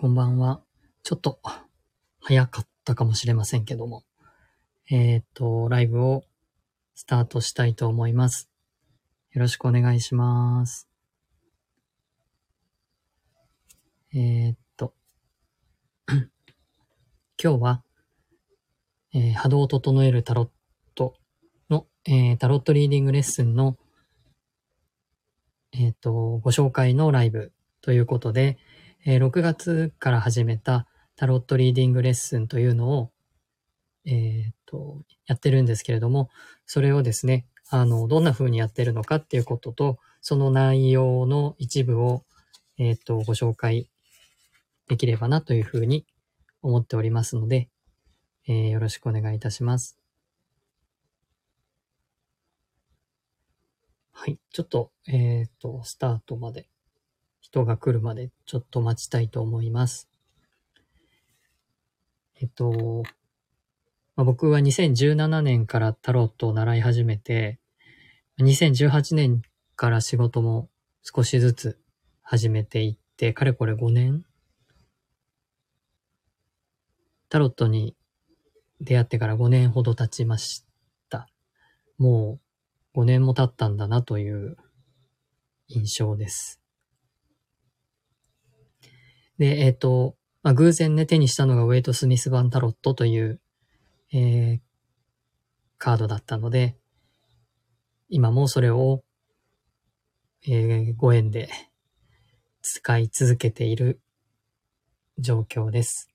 こんばんは。ちょっと早かったかもしれませんけども。えっ、と、ライブをスタートしたいと思います。よろしくお願いします。えっ、と、今日は、えー波動を整えるタロットの、えータロットリーディングレッスンの、えっ、と、ご紹介のライブということで、えー6月から始めたタロットリーディングレッスンというのを、えっ、と、やってるんですけれども、それをですね、あの、どんな風にやってるのかっていうことと、その内容の一部を、えっ、と、ご紹介できればなというふうに思っておりますので、えーよろしくお願いいたします。はい。ちょっと、えっ、と、スタートまで、人が来るまでちょっと待ちたいと思います。えっと、まあ、僕は2017年からタロットを習い始めて、2018年から仕事も少しずつ始めていって、かれこれ5年タロットに出会ってから5年ほど経ちました。もう5年も経ったんだなという印象です。で、えっ、と、まあ、偶然ね、手にしたのがウェイト・スミス版タロットという、えーカードだったので、今もそれを、えーご縁で使い続けている状況です。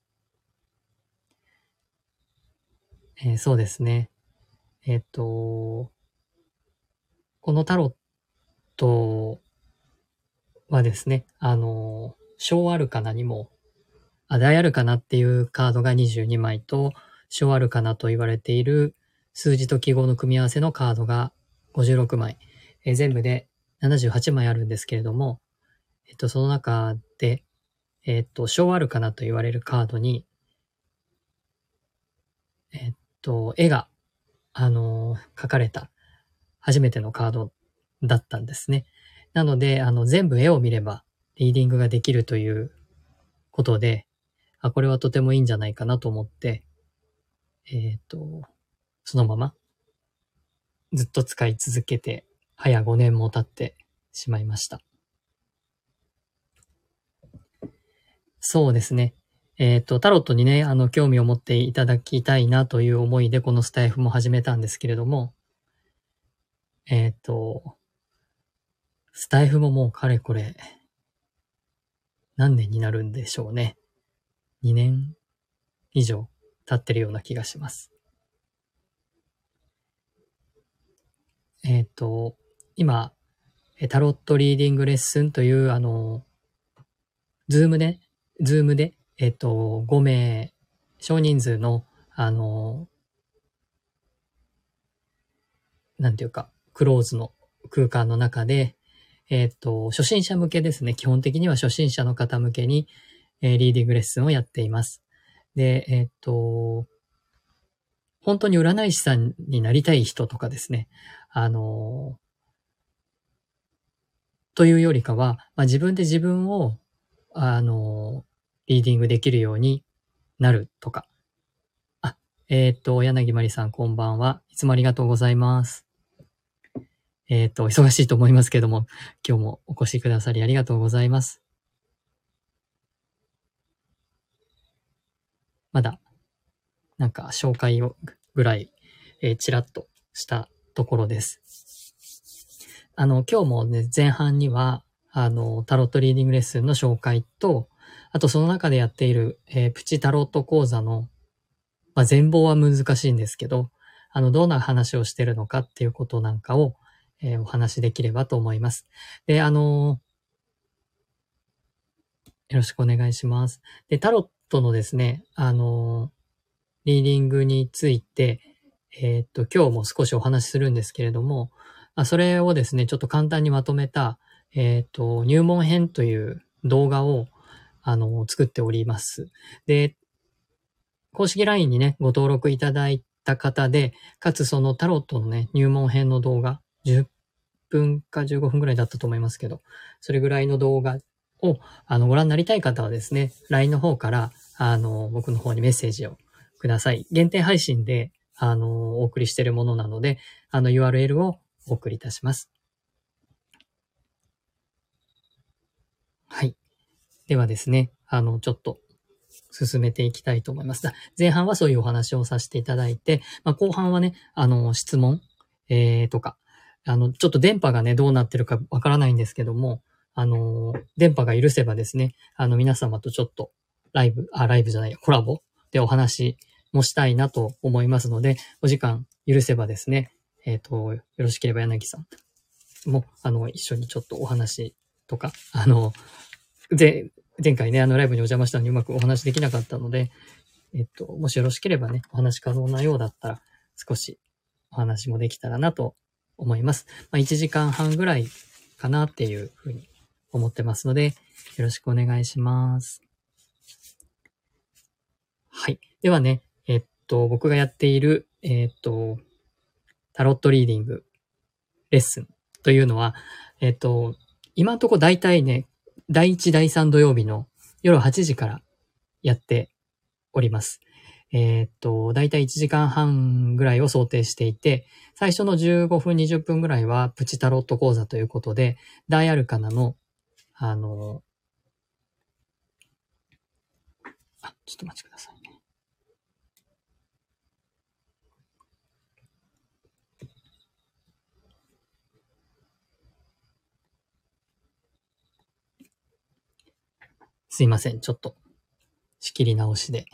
えーそうですね。えっ、と、このタロットはですね、あの、小アルカナにも、あ、大アルカナっていうカードが22枚と、小アルカナと言われている数字と記号の組み合わせのカードが56枚、えー全部で78枚あるんですけれども、えっと、その中で、えっと、小アルカナと言われるカードに、えっと、絵が、あのー描かれた初めてのカードだったんですね。なので、あの、全部絵を見ればリーディングができるということで、あ、これはとてもいいんじゃないかなと思って、えっ、と、そのままずっと使い続けて、早5年も経ってしまいました。そうですね。えっ、と、タロットにね、あの、興味を持っていただきたいなという思いで、このスタイフも始めたんですけれども、えっ、と、スタイフももうかれこれ、何年になるんでしょうね。2年以上経ってるような気がします。えっ、と、今、タロットリーディングレッスンという、あの、ズームで、ズームで、えっ、と、5名、少人数の、あの、なんていうか、クローズの空間の中で、えっ、と、初心者向けですね。基本的には初心者の方向けに、えーリーディングレッスンをやっています。で、えっ、と、本当に占い師さんになりたい人とかですね。あの、というよりかは、まあ、自分で自分を、あの、リーディングできるようになるとか。あ、えっ、と、柳まりさんこんばんは。いつもありがとうございます。えっ、と、忙しいと思いますけども、今日もお越しくださりありがとうございます。まだ、なんか紹介をぐらい、えーちらっとしたところです。あの、今日もね、前半には、あの、タロットリーディングレッスンの紹介と、あとその中でやっている、えープチタロット講座の、まあ、全貌は難しいんですけど、あの、どんな話をしてるのかっていうことなんかを、えーお話しできればと思います。で、あのよろしくお願いします。で、タロットのですね、あのリーディングについて、えっと、今日も少しお話しするんですけれども、あそれをですね、ちょっと簡単にまとめた、えっと、入門編という動画を、あの、作っております。で、公式 LINE にね、ご登録いただいた方で、かつそのタロットのね、入門編の動画、分か15分ぐらいだったと思いますけど、それぐらいの動画を、あの、ご覧になりたい方はですね、LINE の方から、あの、僕の方にメッセージをください。限定配信で、あの、お送りしているものなので、あの URL をお送りいたします。はい。ではですね、あの、ちょっと進めていきたいと思います。前半はそういうお話をさせていただいて、まあ、後半はね、あの、質問、えー、とか、あの、ちょっと電波がね、どうなってるかわからないんですけども、あの、電波が許せばですね、あの、皆様とちょっとライブ、あ、ライブじゃない、コラボでお話もしたいなと思いますので、お時間許せばですね、えっ、ー、と、よろしければ柳さんも、あの、一緒にちょっとお話とか、あの、前、前回ね、あの、ライブにお邪魔したのにうまくお話できなかったので、えっと、もしよろしければね、お話可能なようだったら、少しお話もできたらなと思います。まあ、1時間半ぐらいかなっていうふうに思ってますので、よろしくお願いします。はい。ではね、えっと、僕がやっている、えっと、タロットリーディングレッスンというのは、えっと、今んとこ大体ね、第1、第3土曜日の夜8時からやっております。えー、っと、大体1時間半ぐらいを想定していて、最初の15分、20分ぐらいはプチタロット講座ということで、大アルカナの、あの、あ、ちょっとお待ちくださいね。すいません。ちょっと、仕切り直しで。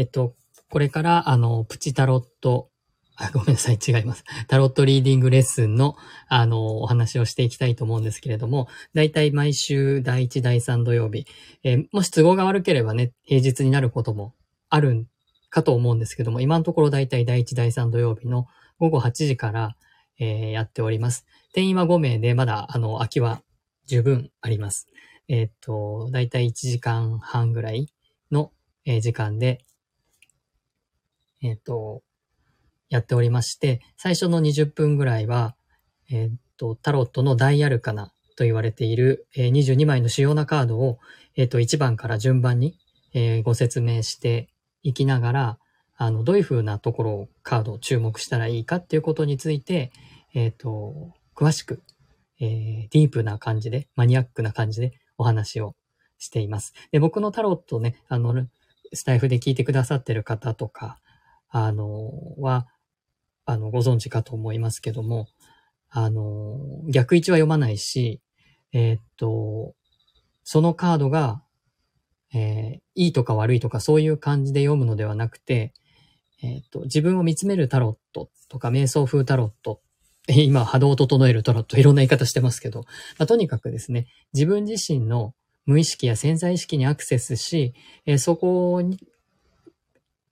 えっと、これから、あの、プチタロット、あ、ごめんなさい、違います。タロットリーディングレッスンの、あの、お話をしていきたいと思うんですけれども、だいたい毎週第1、第3土曜日、えー、もし都合が悪ければね、平日になることもあるかと思うんですけども、今のところだいたい第1、第3土曜日の午後8時から、えー、やっております。定員は5名で、まだ、あの、空きは十分あります。えっ、と、だいたい1時間半ぐらいの、えー、時間で、えっ、ー、と、やっておりまして、最初の20分ぐらいは、えっ、と、タロットのダイアルカナと言われている、え22枚の主要なカードを、えっ、と、1番から順番に、えご説明していきながら、あの、どういう風なところをカードを注目したらいいかっていうことについて、えっ、と、詳しく、え、ディープな感じで、マニアックな感じでお話をしています。で、僕のタロットね、あの、スタイフで聞いてくださってる方とか、あの、は、あの、ご存知かと思いますけども、あの、逆位置は読まないし、えー、っと、そのカードが、えー、いいとか悪いとかそういう感じで読むのではなくて、えー、っと、自分を見つめるタロットとか瞑想風タロット 今、波動を整えるトラット、いろんな言い方してますけど、まあ、とにかくですね、自分自身の無意識や潜在意識にアクセスし、えー、そこに、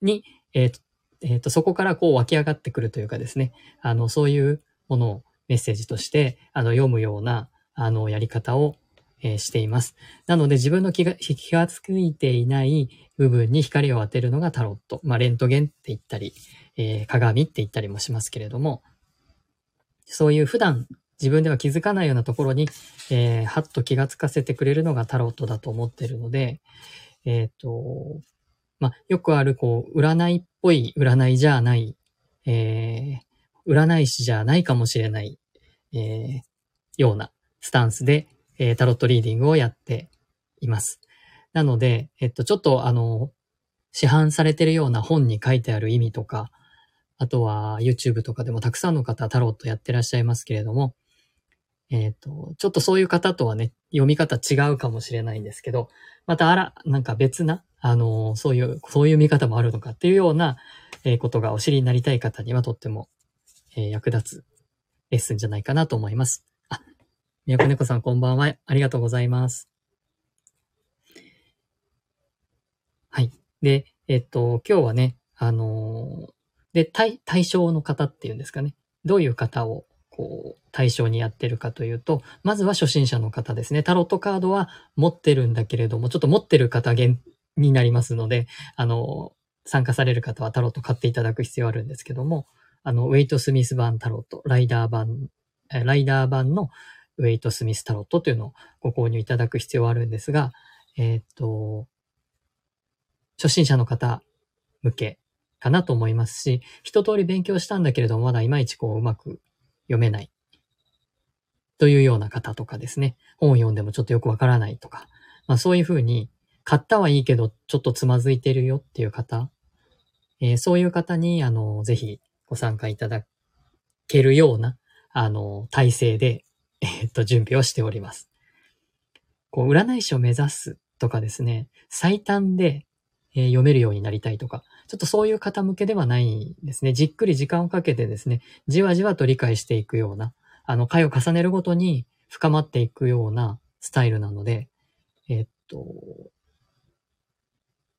にえ、ー、えー、と、そこからこう湧き上がってくるというかですね、あの、そういうものをメッセージとして、あの、読むような、あの、やり方を、えー、しています。なので、自分の気が、気がついていない部分に光を当てるのがタロット。まあ、レントゲンって言ったり、えー、鏡って言ったりもしますけれども、そういう普段自分では気づかないようなところに、えー、はっと気がつかせてくれるのがタロットだと思っているので、えっ、ー、と、まあ、よくある、こう、占いっぽい占いじゃない、えー、占い師じゃないかもしれない、えー、ようなスタンスで、えー、タロットリーディングをやっています。なので、えっと、ちょっとあの、市販されてるような本に書いてある意味とか、あとは YouTube とかでもたくさんの方タロットやってらっしゃいますけれども、えっ、ー、と、ちょっとそういう方とはね、読み方違うかもしれないんですけど、またあら、なんか別な、あの、そういう、そういう見方もあるのかっていうような、えー、ことがお知りになりたい方にはとっても、えー、役立つレッスンじゃないかなと思います。あ、みやこねこさんこんばんは。ありがとうございます。はい。で、えっと、今日はね、あので、対、対象の方っていうんですかね。どういう方を、こう、対象にやってるかというと、まずは初心者の方ですね。タロットカードは持ってるんだけれども、ちょっと持ってる方限になりますので、あの、参加される方はタロット買っていただく必要あるんですけども、あの、ウェイト・スミス版タロット、ライダー版、ライダー版の、ウェイト・スミス・タロットというのをご購入いただく必要はあるんですが、えー、っと、初心者の方向けかなと思いますし、一通り勉強したんだけれども、まだいまいちこううまく読めない。というような方とかですね、本を読んでもちょっとよくわからないとか、まあそういうふうに、買ったはいいけど、ちょっとつまずいてるよっていう方、えー、そういう方に、あの、ぜひご参加いただけるような、あの、体制で、えー、っと、準備をしております。こう、占い師を目指すとかですね、最短で、えー、読めるようになりたいとか、ちょっとそういう方向けではないですね。じっくり時間をかけてですね、じわじわと理解していくような、あの、回を重ねるごとに深まっていくようなスタイルなので、え、っと、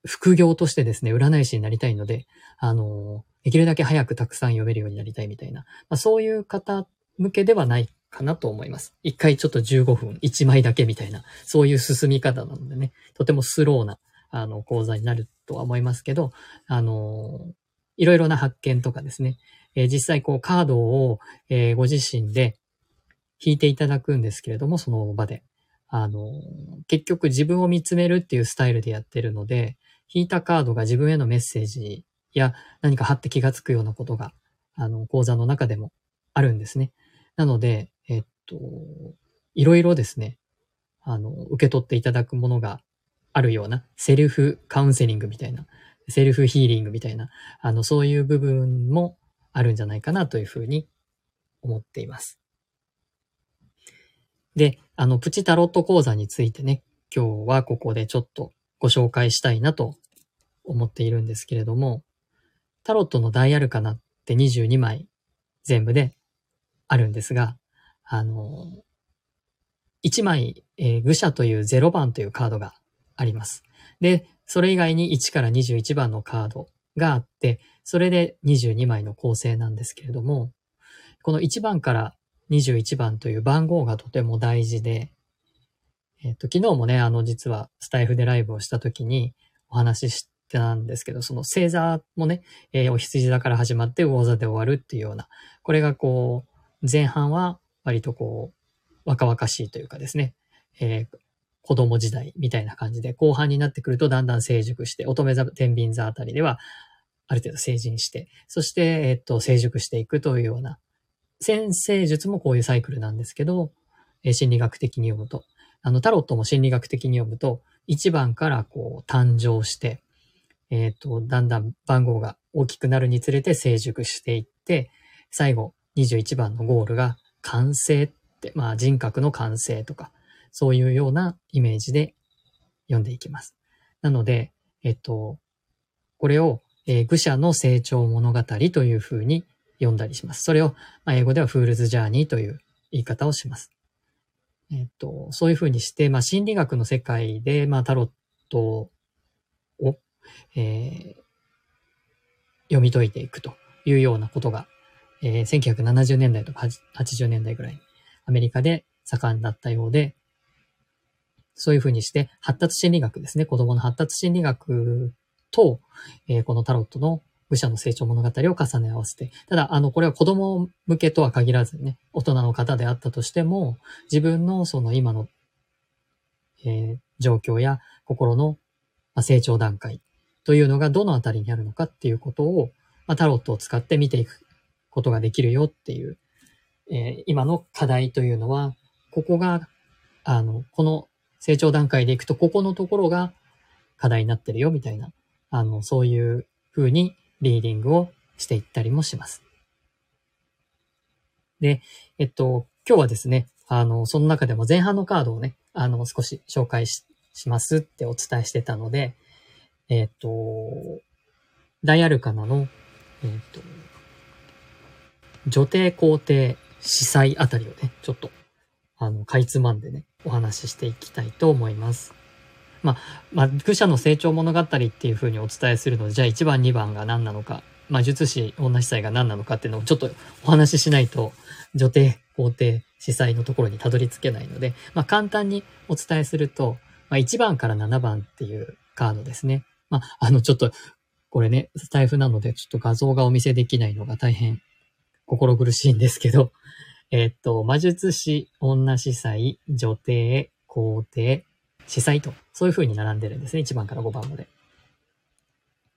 副業としてですね、占い師になりたいので、あの、できるだけ早くたくさん読めるようになりたいみたいな、まあ、そういう方向けではないかなと思います。一回ちょっと15分、1枚だけみたいな、そういう進み方なのでね、とてもスローな、あの、講座になるとは思いますけど、あの、いろいろな発見とかですね、えー、実際こうカードを、えー、ご自身で引いていただくんですけれども、その場で。あの、結局自分を見つめるっていうスタイルでやってるので、引いたカードが自分へのメッセージや何か貼って気がつくようなことが、あの、講座の中でもあるんですね。なので、えっと、いろいろですね、あの、受け取っていただくものがあるような、セルフカウンセリングみたいな、セルフヒーリングみたいな、あの、そういう部分もあるんじゃないかなというふうに思っています。で、あの、プチタロット講座についてね、今日はここでちょっとご紹介したいなと思っているんですけれども、タロットのダイアルカナって22枚全部であるんですが、あの、1枚、えー、愚者という0番というカードがあります。で、それ以外に1から21番のカードがあって、それで22枚の構成なんですけれども、この1番から21番という番号がとても大事で、えっ、と、昨日もね、あの、実はスタイフでライブをした時にお話ししてたんですけど、その星座もね、えー、お羊座から始まって魚座で終わるっていうような、これがこう、前半は割とこう、若々しいというかですね、えー、子供時代みたいな感じで、後半になってくるとだんだん成熟して、乙女座、天秤座あたりでは、ある程度成人して、そして、えっと、成熟していくというような、先生術もこういうサイクルなんですけど、えー、心理学的に読むと。あの、タロットも心理学的に読むと、1番からこう誕生して、えっ、ー、と、だんだん番号が大きくなるにつれて成熟していって、最後21番のゴールが完成って、まあ人格の完成とか、そういうようなイメージで読んでいきます。なので、えっと、これを、えー、愚者の成長物語というふうに読んだりします。それを、まあ、英語ではフールズジャーニーという言い方をします。えっと、そういうふうにして、まあ、心理学の世界で、まあ、タロットを、えー、読み解いていくというようなことが、えー、1970年代とか80年代ぐらい、アメリカで盛んだったようで、そういうふうにして、発達心理学ですね。子供の発達心理学と、えー、このタロットの武者の成長物語を重ね合わせて、ただ、あの、これは子供向けとは限らずね、大人の方であったとしても、自分のその今の、えー、状況や心の成長段階というのがどのあたりにあるのかっていうことを、まあ、タロットを使って見ていくことができるよっていう、えー、今の課題というのは、ここが、あの、この成長段階でいくと、ここのところが課題になってるよみたいな、あの、そういう風にリーディングをしていったりもします。で、えっと、今日はですね、あの、その中でも前半のカードをね、あの、少し紹介しますってお伝えしてたので、えっと、ダイアルカナの、えっと、女帝皇帝司祭あたりをね、ちょっと、あの、かいつまんでね、お話ししていきたいと思います。まあ、まあ、愚者の成長物語っていうふうにお伝えするので、じゃあ1番2番が何なのか、まあ、術師女司祭が何なのかっていうのをちょっとお話ししないと、女帝、皇帝、司祭のところにたどり着けないので、まあ、簡単にお伝えすると、まあ、1番から7番っていうカードですね。まあ、あの、ちょっと、これね、スタイフなので、ちょっと画像がお見せできないのが大変心苦しいんですけど、えっと、魔術師、女司祭、女帝、皇帝、司祭と、そういう風に並んでるんですね。1番から5番まで。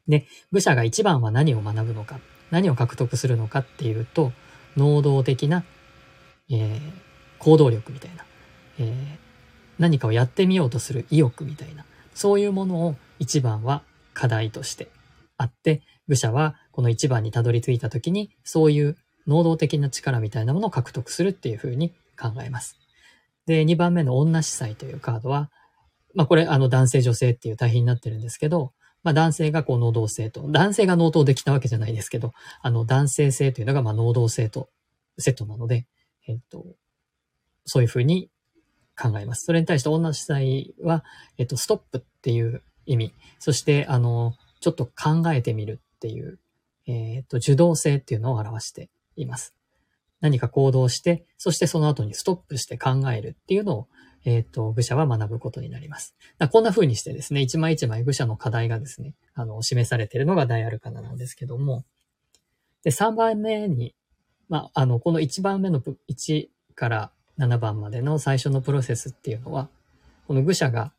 で、武者が1番は何を学ぶのか、何を獲得するのかっていうと、能動的な、えー、行動力みたいな、えー、何かをやってみようとする意欲みたいな、そういうものを1番は課題としてあって、愚者はこの1番にたどり着いた時に、そういう能動的な力みたいなものを獲得するっていうふうに考えます。で、2番目の女司祭というカードは、まあこれあの男性女性っていう対比になってるんですけど、まあ男性がこう能動性と、男性が能動できたわけじゃないですけど、あの男性性というのがまあ能動性とセットなので、えっと、そういうふうに考えます。それに対して女司祭は、えっと、ストップっていう意味、そしてあの、ちょっと考えてみるっていう、えっと、受動性っていうのを表しています。何か行動して、そしてその後にストップして考えるっていうのを、えっ、ー、と、愚者は学ぶことになります。こんな風にしてですね、一枚一枚愚者の課題がですね、あの、示されているのが大アルカナなんですけども、で、3番目に、まあ、あの、この1番目の1から7番までの最初のプロセスっていうのは、この愚者が、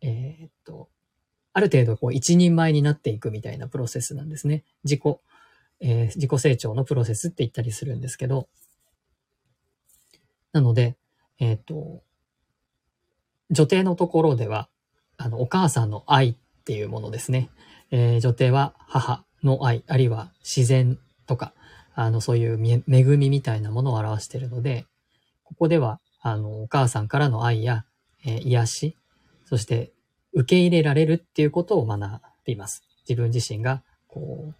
えー、っと、ある程度こう一人前になっていくみたいなプロセスなんですね。自己、えー、自己成長のプロセスって言ったりするんですけど、なので、えっ、と、女帝のところでは、あの、お母さんの愛っていうものですね。えー、女帝は母の愛、あるいは自然とか、あの、そういう恵みみたいなものを表しているので、ここでは、あの、お母さんからの愛や、えー、癒し、そして受け入れられるっていうことを学びます。自分自身が、こう、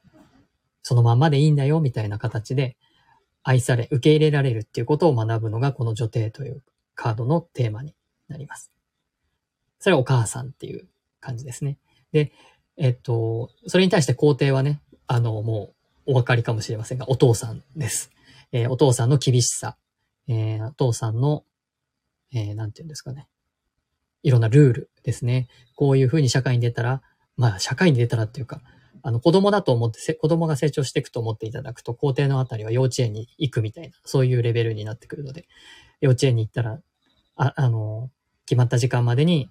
そのまんまでいいんだよ、みたいな形で、愛され、受け入れられるっていうことを学ぶのが、この女帝というカードのテーマになります。それはお母さんっていう感じですね。で、えっと、それに対して皇帝はね、あの、もうお分かりかもしれませんが、お父さんです。えー、お父さんの厳しさ、えー、お父さんの、えー、なんて言うんですかね。いろんなルールですね。こういうふうに社会に出たら、まあ、社会に出たらっていうか、あの、子供だと思って、子供が成長していくと思っていただくと、校庭のあたりは幼稚園に行くみたいな、そういうレベルになってくるので、幼稚園に行ったら、あ、あの、決まった時間までに、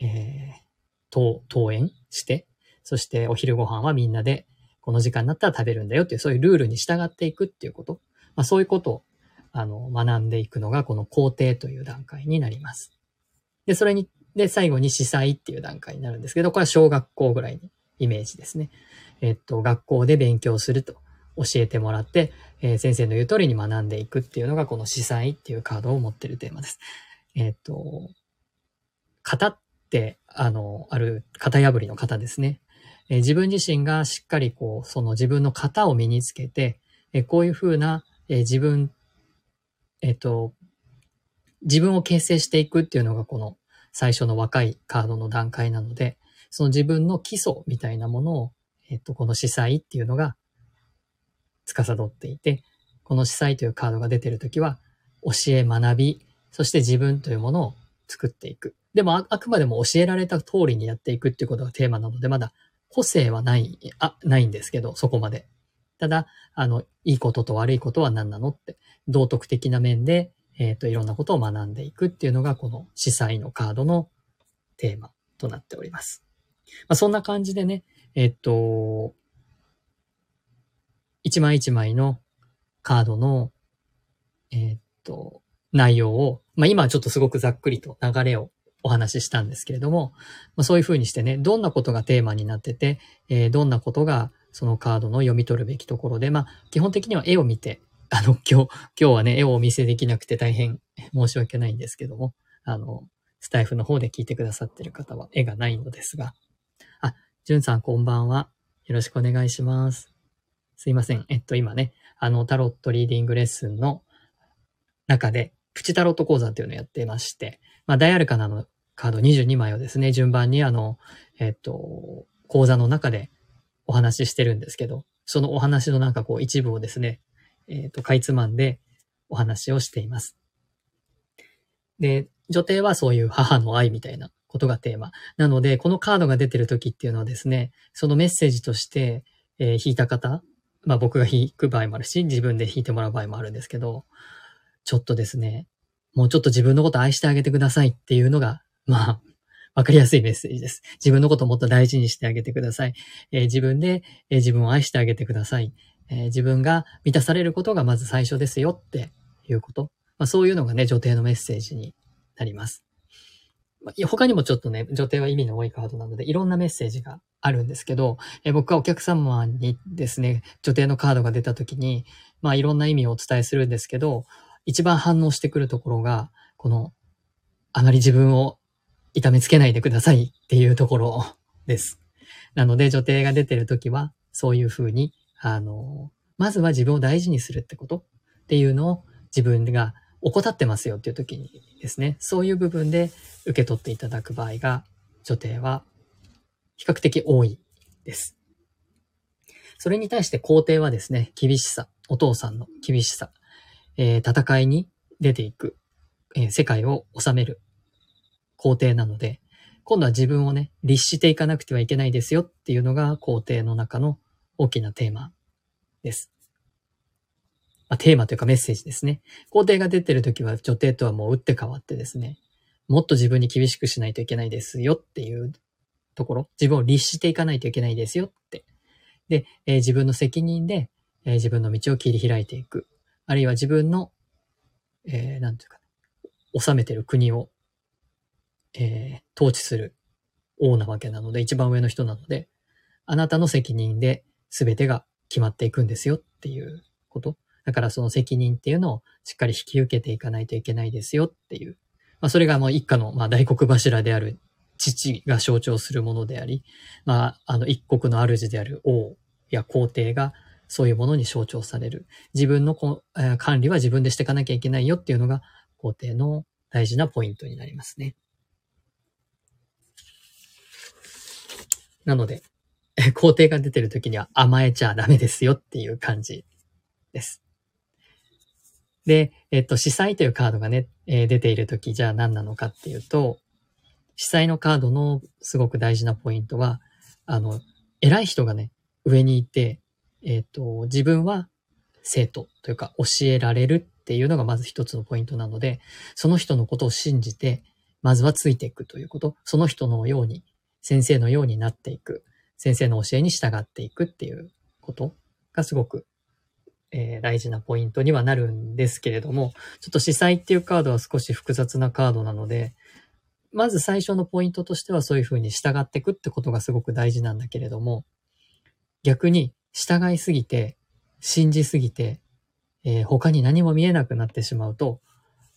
えー、登、登園して、そしてお昼ご飯はみんなで、この時間になったら食べるんだよっていう、そういうルールに従っていくっていうこと。まあそういうことを、あの、学んでいくのが、この工程という段階になります。で、それに、で、最後に司祭っていう段階になるんですけど、これは小学校ぐらいにイメージですね。えっと、学校で勉強すると教えてもらって、えー、先生の言う通りに学んでいくっていうのがこの司祭っていうカードを持ってるテーマです。えっと、型っ、あの、ある型破りの型ですね。え、自分自身がしっかりこう、その自分の型を身につけて、え、こういうふうな、え自分、えっと、自分を形成していくっていうのがこの最初の若いカードの段階なので、その自分の基礎みたいなものを、えっと、この司祭っていうのが司っていて、この司祭というカードが出てるときは、教え学び、そして自分というものを作っていく。でもあ、あくまでも教えられた通りにやっていくっていうことがテーマなので、まだ個性はない、あ、ないんですけど、そこまで。ただ、あの、いいことと悪いことは何なのって、道徳的な面で、えっ、ー、と、いろんなことを学んでいくっていうのが、この司祭のカードのテーマとなっております。まあ、そんな感じでね、えっと、一枚一枚のカードの、えっと、内容を、まあ、今はちょっとすごくざっくりと流れをお話ししたんですけれども、まあ、そういうふうにしてね、どんなことがテーマになってて、えー、どんなことがそのカードの読み取るべきところで、まあ、基本的には絵を見て、あの、今日、今日はね、絵をお見せできなくて大変申し訳ないんですけども、あの、スタイフの方で聞いてくださってる方は絵がないのですが、あじゅんさんこんばんは。よろしくお願いします。すいません。えっと、今ね、あの、タロットリーディングレッスンの中で、プチタロット講座っていうのをやってまして、まあ、ダイアルカナのカード22枚をですね、順番にあの、えっと、講座の中でお話ししてるんですけど、そのお話のなんかこう一部をですね、えっと、かいつまんでお話をしています。で、女帝はそういう母の愛みたいなことがテーマ。なので、このカードが出てる時っていうのはですね、そのメッセージとして、えー、引いた方、まあ僕が引く場合もあるし、自分で引いてもらう場合もあるんですけど、ちょっとですね、もうちょっと自分のこと愛してあげてくださいっていうのが、まあ、わかりやすいメッセージです。自分のことをもっと大事にしてあげてください。えー、自分で、えー、自分を愛してあげてください、えー、自分が満たされることがまず最初ですよっていうこと。まあ、そういうのがね、女帝のメッセージになります。まあ、他にもちょっとね、女帝は意味の多いカードなので、いろんなメッセージがあるんですけど、え僕はお客様にですね、女帝のカードが出た時に、まあいろんな意味をお伝えするんですけど、一番反応してくるところが、この、あまり自分を痛めつけないでくださいっていうところ です。なので、女帝が出てるときは、そういうふうに、あの、まずは自分を大事にするってことっていうのを自分が怠ってますよっていう時にですね、そういう部分で受け取っていただく場合が、女帝は比較的多いです。それに対して皇帝はですね、厳しさ、お父さんの厳しさ、え、戦いに出ていく、え、世界を治める皇帝なので、今度は自分をね、律していかなくてはいけないですよっていうのが皇帝の中の大きなテーマです。まあ、テーマというかメッセージですね。皇帝が出てるときは女帝とはもう打って変わってですね、もっと自分に厳しくしないといけないですよっていうところ、自分を律していかないといけないですよって。で、えー、自分の責任で、えー、自分の道を切り開いていく。あるいは自分の、えー、なんていうか、治めてる国をえー、統治する王なわけなので、一番上の人なので、あなたの責任で全てが決まっていくんですよっていうこと。だからその責任っていうのをしっかり引き受けていかないといけないですよっていう。まあそれがもう一家の、まあ、大黒柱である父が象徴するものであり、まああの一国の主である王や皇帝がそういうものに象徴される。自分のこ、えー、管理は自分でしていかなきゃいけないよっていうのが皇帝の大事なポイントになりますね。なので、皇帝が出てる時には甘えちゃダメですよっていう感じです。で、えっと、司祭というカードがね、えー、出ている時じゃあ何なのかっていうと、司祭のカードのすごく大事なポイントは、あの、偉い人がね、上にいて、えっと、自分は生徒というか教えられるっていうのがまず一つのポイントなので、その人のことを信じて、まずはついていくということ、その人のように先生のようになっていく、先生の教えに従っていくっていうこと。がすごく、えー、大事なポイントにはなるんですけれども、ちょっと司祭っていうカードは少し複雑なカードなので、まず最初のポイントとしてはそういうふうに従っていくってことがすごく大事なんだけれども、逆に従いすぎて、信じすぎて、えー、他に何も見えなくなってしまうと、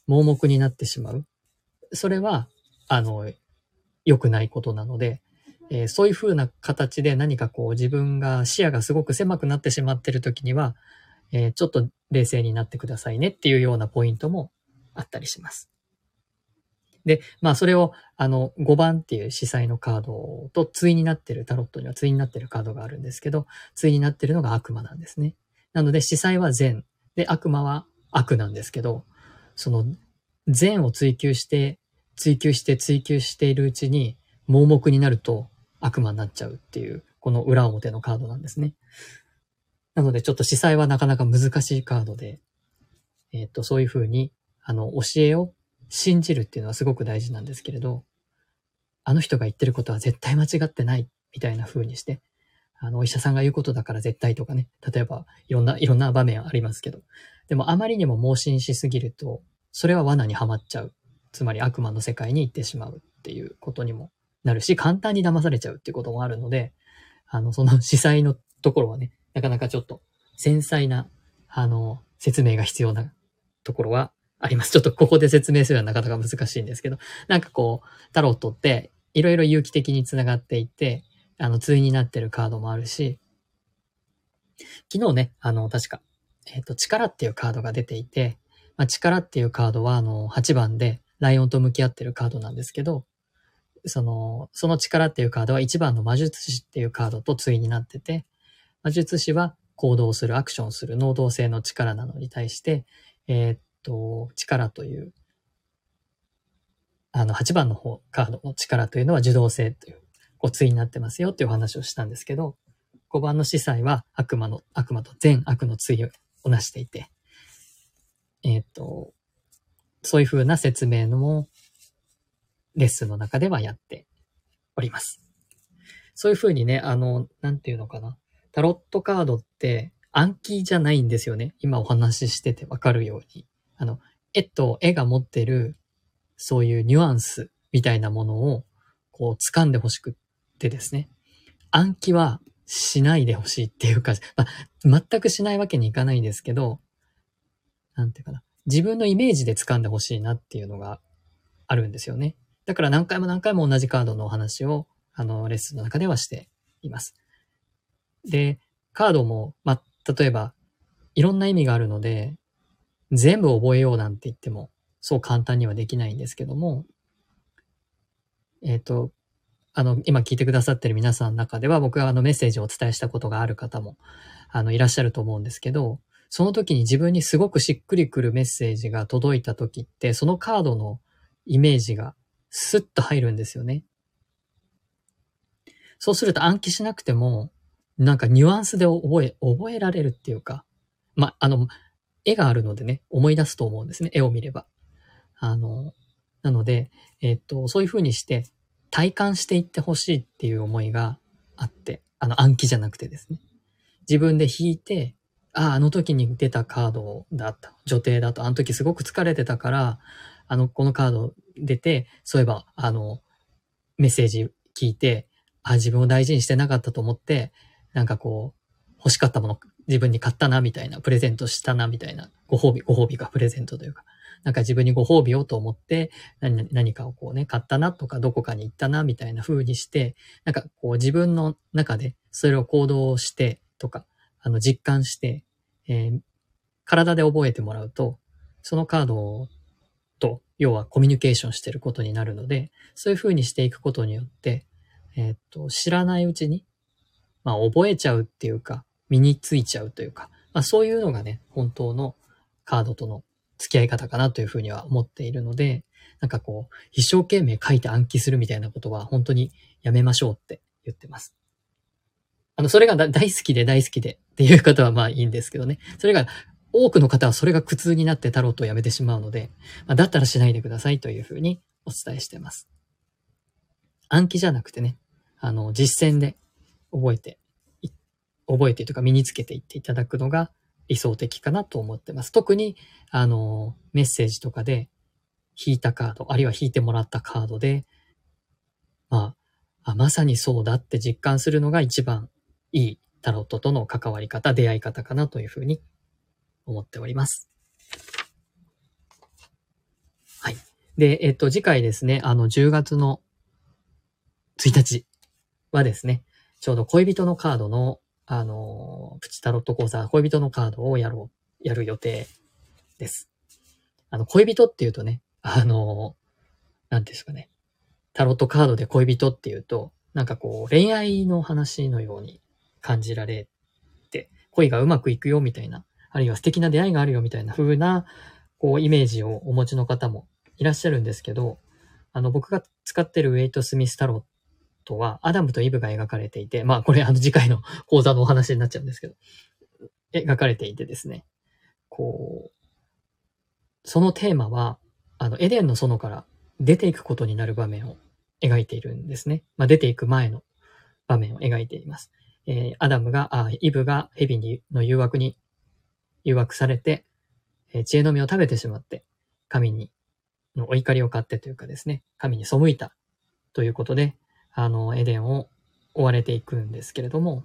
盲目になってしまう。それは、あの、良くないことなので、えー、そういう風な形で何かこう自分が視野がすごく狭くなってしまっている時には、えー、ちょっと冷静になってくださいねっていうようなポイントもあったりします。で、まあそれをあの5番っていう司祭のカードと対になってるタロットには対になってるカードがあるんですけど、対になってるのが悪魔なんですね。なので司祭は善で悪魔は悪なんですけど、その善を追求して追求して追求しているうちに盲目になると悪魔になっちゃうっていう、この裏表のカードなんですね。なのでちょっと司祭はなかなか難しいカードで、えっ、と、そういうふうに、あの、教えを信じるっていうのはすごく大事なんですけれど、あの人が言ってることは絶対間違ってないみたいな風にして、あの、お医者さんが言うことだから絶対とかね、例えばいろんな、いろんな場面ありますけど、でもあまりにも盲信しすぎると、それは罠にはまっちゃう。つまり悪魔の世界に行ってしまうっていうことにもなるし、簡単に騙されちゃうっていうこともあるので、あの、その司祭のところはね、なかなかちょっと繊細な、あの、説明が必要なところはあります。ちょっとここで説明するのはなかなか難しいんですけど、なんかこう、タロットっていろいろ有機的につながっていて、あの、対になってるカードもあるし、昨日ね、あの、確か、えっ、ー、と、力っていうカードが出ていて、まあ、力っていうカードは、あの、8番で、ライオンと向き合ってるカードなんですけど、その、その力っていうカードは1番の魔術師っていうカードと対になってて、魔術師は行動する、アクションする、能動性の力なのに対して、えー、と、力という、あの、8番の方、カードの力というのは受動性という、こう、対になってますよっていうお話をしたんですけど、5番の司祭は悪魔の、悪魔と全悪の対をなしていて、えー、っと、そういう風な説明のもレッスンの中ではやっております。そういう風にね、あの、なんていうのかな。タロットカードって暗記じゃないんですよね。今お話ししててわかるように。あの、絵と絵が持ってる、そういうニュアンスみたいなものを、こう、掴んでほしくってですね。暗記はしないでほしいっていうか、まあ、全くしないわけにいかないんですけど、なんていうかな。自分のイメージで掴んでほしいなっていうのがあるんですよね。だから何回も何回も同じカードのお話を、あの、レッスンの中ではしています。で、カードも、まあ、例えば、いろんな意味があるので、全部覚えようなんて言っても、そう簡単にはできないんですけども、えっ、ー、と、あの、今聞いてくださってる皆さんの中では、僕はあのメッセージをお伝えしたことがある方も、あの、いらっしゃると思うんですけど、その時に自分にすごくしっくりくるメッセージが届いた時って、そのカードのイメージがスッと入るんですよね。そうすると暗記しなくても、なんかニュアンスで覚え、覚えられるっていうか、ま、あの、絵があるのでね、思い出すと思うんですね。絵を見れば。あの、なので、えっと、そういう風にして体感していってほしいっていう思いがあって、あの暗記じゃなくてですね。自分で弾いて、ああ、あの時に出たカードだった。女帝だと。あの時すごく疲れてたから、あの、このカード出て、そういえば、あの、メッセージ聞いて、あ、自分を大事にしてなかったと思って、なんかこう、欲しかったもの自分に買ったな、みたいな、プレゼントしたな、みたいな、ご褒美、ご褒美がプレゼントというか、なんか自分にご褒美をと思って何、何かをこうね、買ったなとか、どこかに行ったな、みたいな風にして、なんかこう自分の中でそれを行動してとか、あの、実感して、えー、体で覚えてもらうと、そのカードと、要はコミュニケーションしてることになるので、そういう風にしていくことによって、えー、っと、知らないうちに、まあ、覚えちゃうっていうか、身についちゃうというか、まあ、そういうのがね、本当のカードとの付き合い方かなというふうには思っているので、なんかこう、一生懸命書いて暗記するみたいなことは本当にやめましょうって言ってます。あの、それが大好きで大好きでっていう方はまあいいんですけどね。それが、多くの方はそれが苦痛になってタロットをやめてしまうので、まあ、だったらしないでくださいというふうにお伝えしてます。暗記じゃなくてね、あの、実践で覚えて、覚えてというか身につけていっていただくのが理想的かなと思ってます。特に、あの、メッセージとかで引いたカード、あるいは引いてもらったカードで、まあ、あまさにそうだって実感するのが一番いいタロットとの関わり方、出会い方かなというふうに思っております。はい。で、えっと、次回ですね、あの、10月の1日はですね、ちょうど恋人のカードのあの、プチタロット講座、恋人のカードをやろう、やる予定です。あの、恋人っていうとね、あの、なんですかね。タロットカードで恋人っていうと、なんかこう、恋愛の話のように感じられて、恋がうまくいくよみたいな、あるいは素敵な出会いがあるよみたいな風な、こう、イメージをお持ちの方もいらっしゃるんですけど、あの、僕が使ってるウェイト・スミス・タロッとは、アダムとイブが描かれていて、まあこれあの次回の講座のお話になっちゃうんですけど、描かれていてですね、こう、そのテーマは、あの、エデンの園から出ていくことになる場面を描いているんですね。まあ出ていく前の場面を描いています。えー、アダムが、あイブがヘビにの誘惑に誘惑されて、えー、知恵の実を食べてしまって、神に、のお怒りを買ってというかですね、神に背いたということで、あの、エデンを追われていくんですけれども、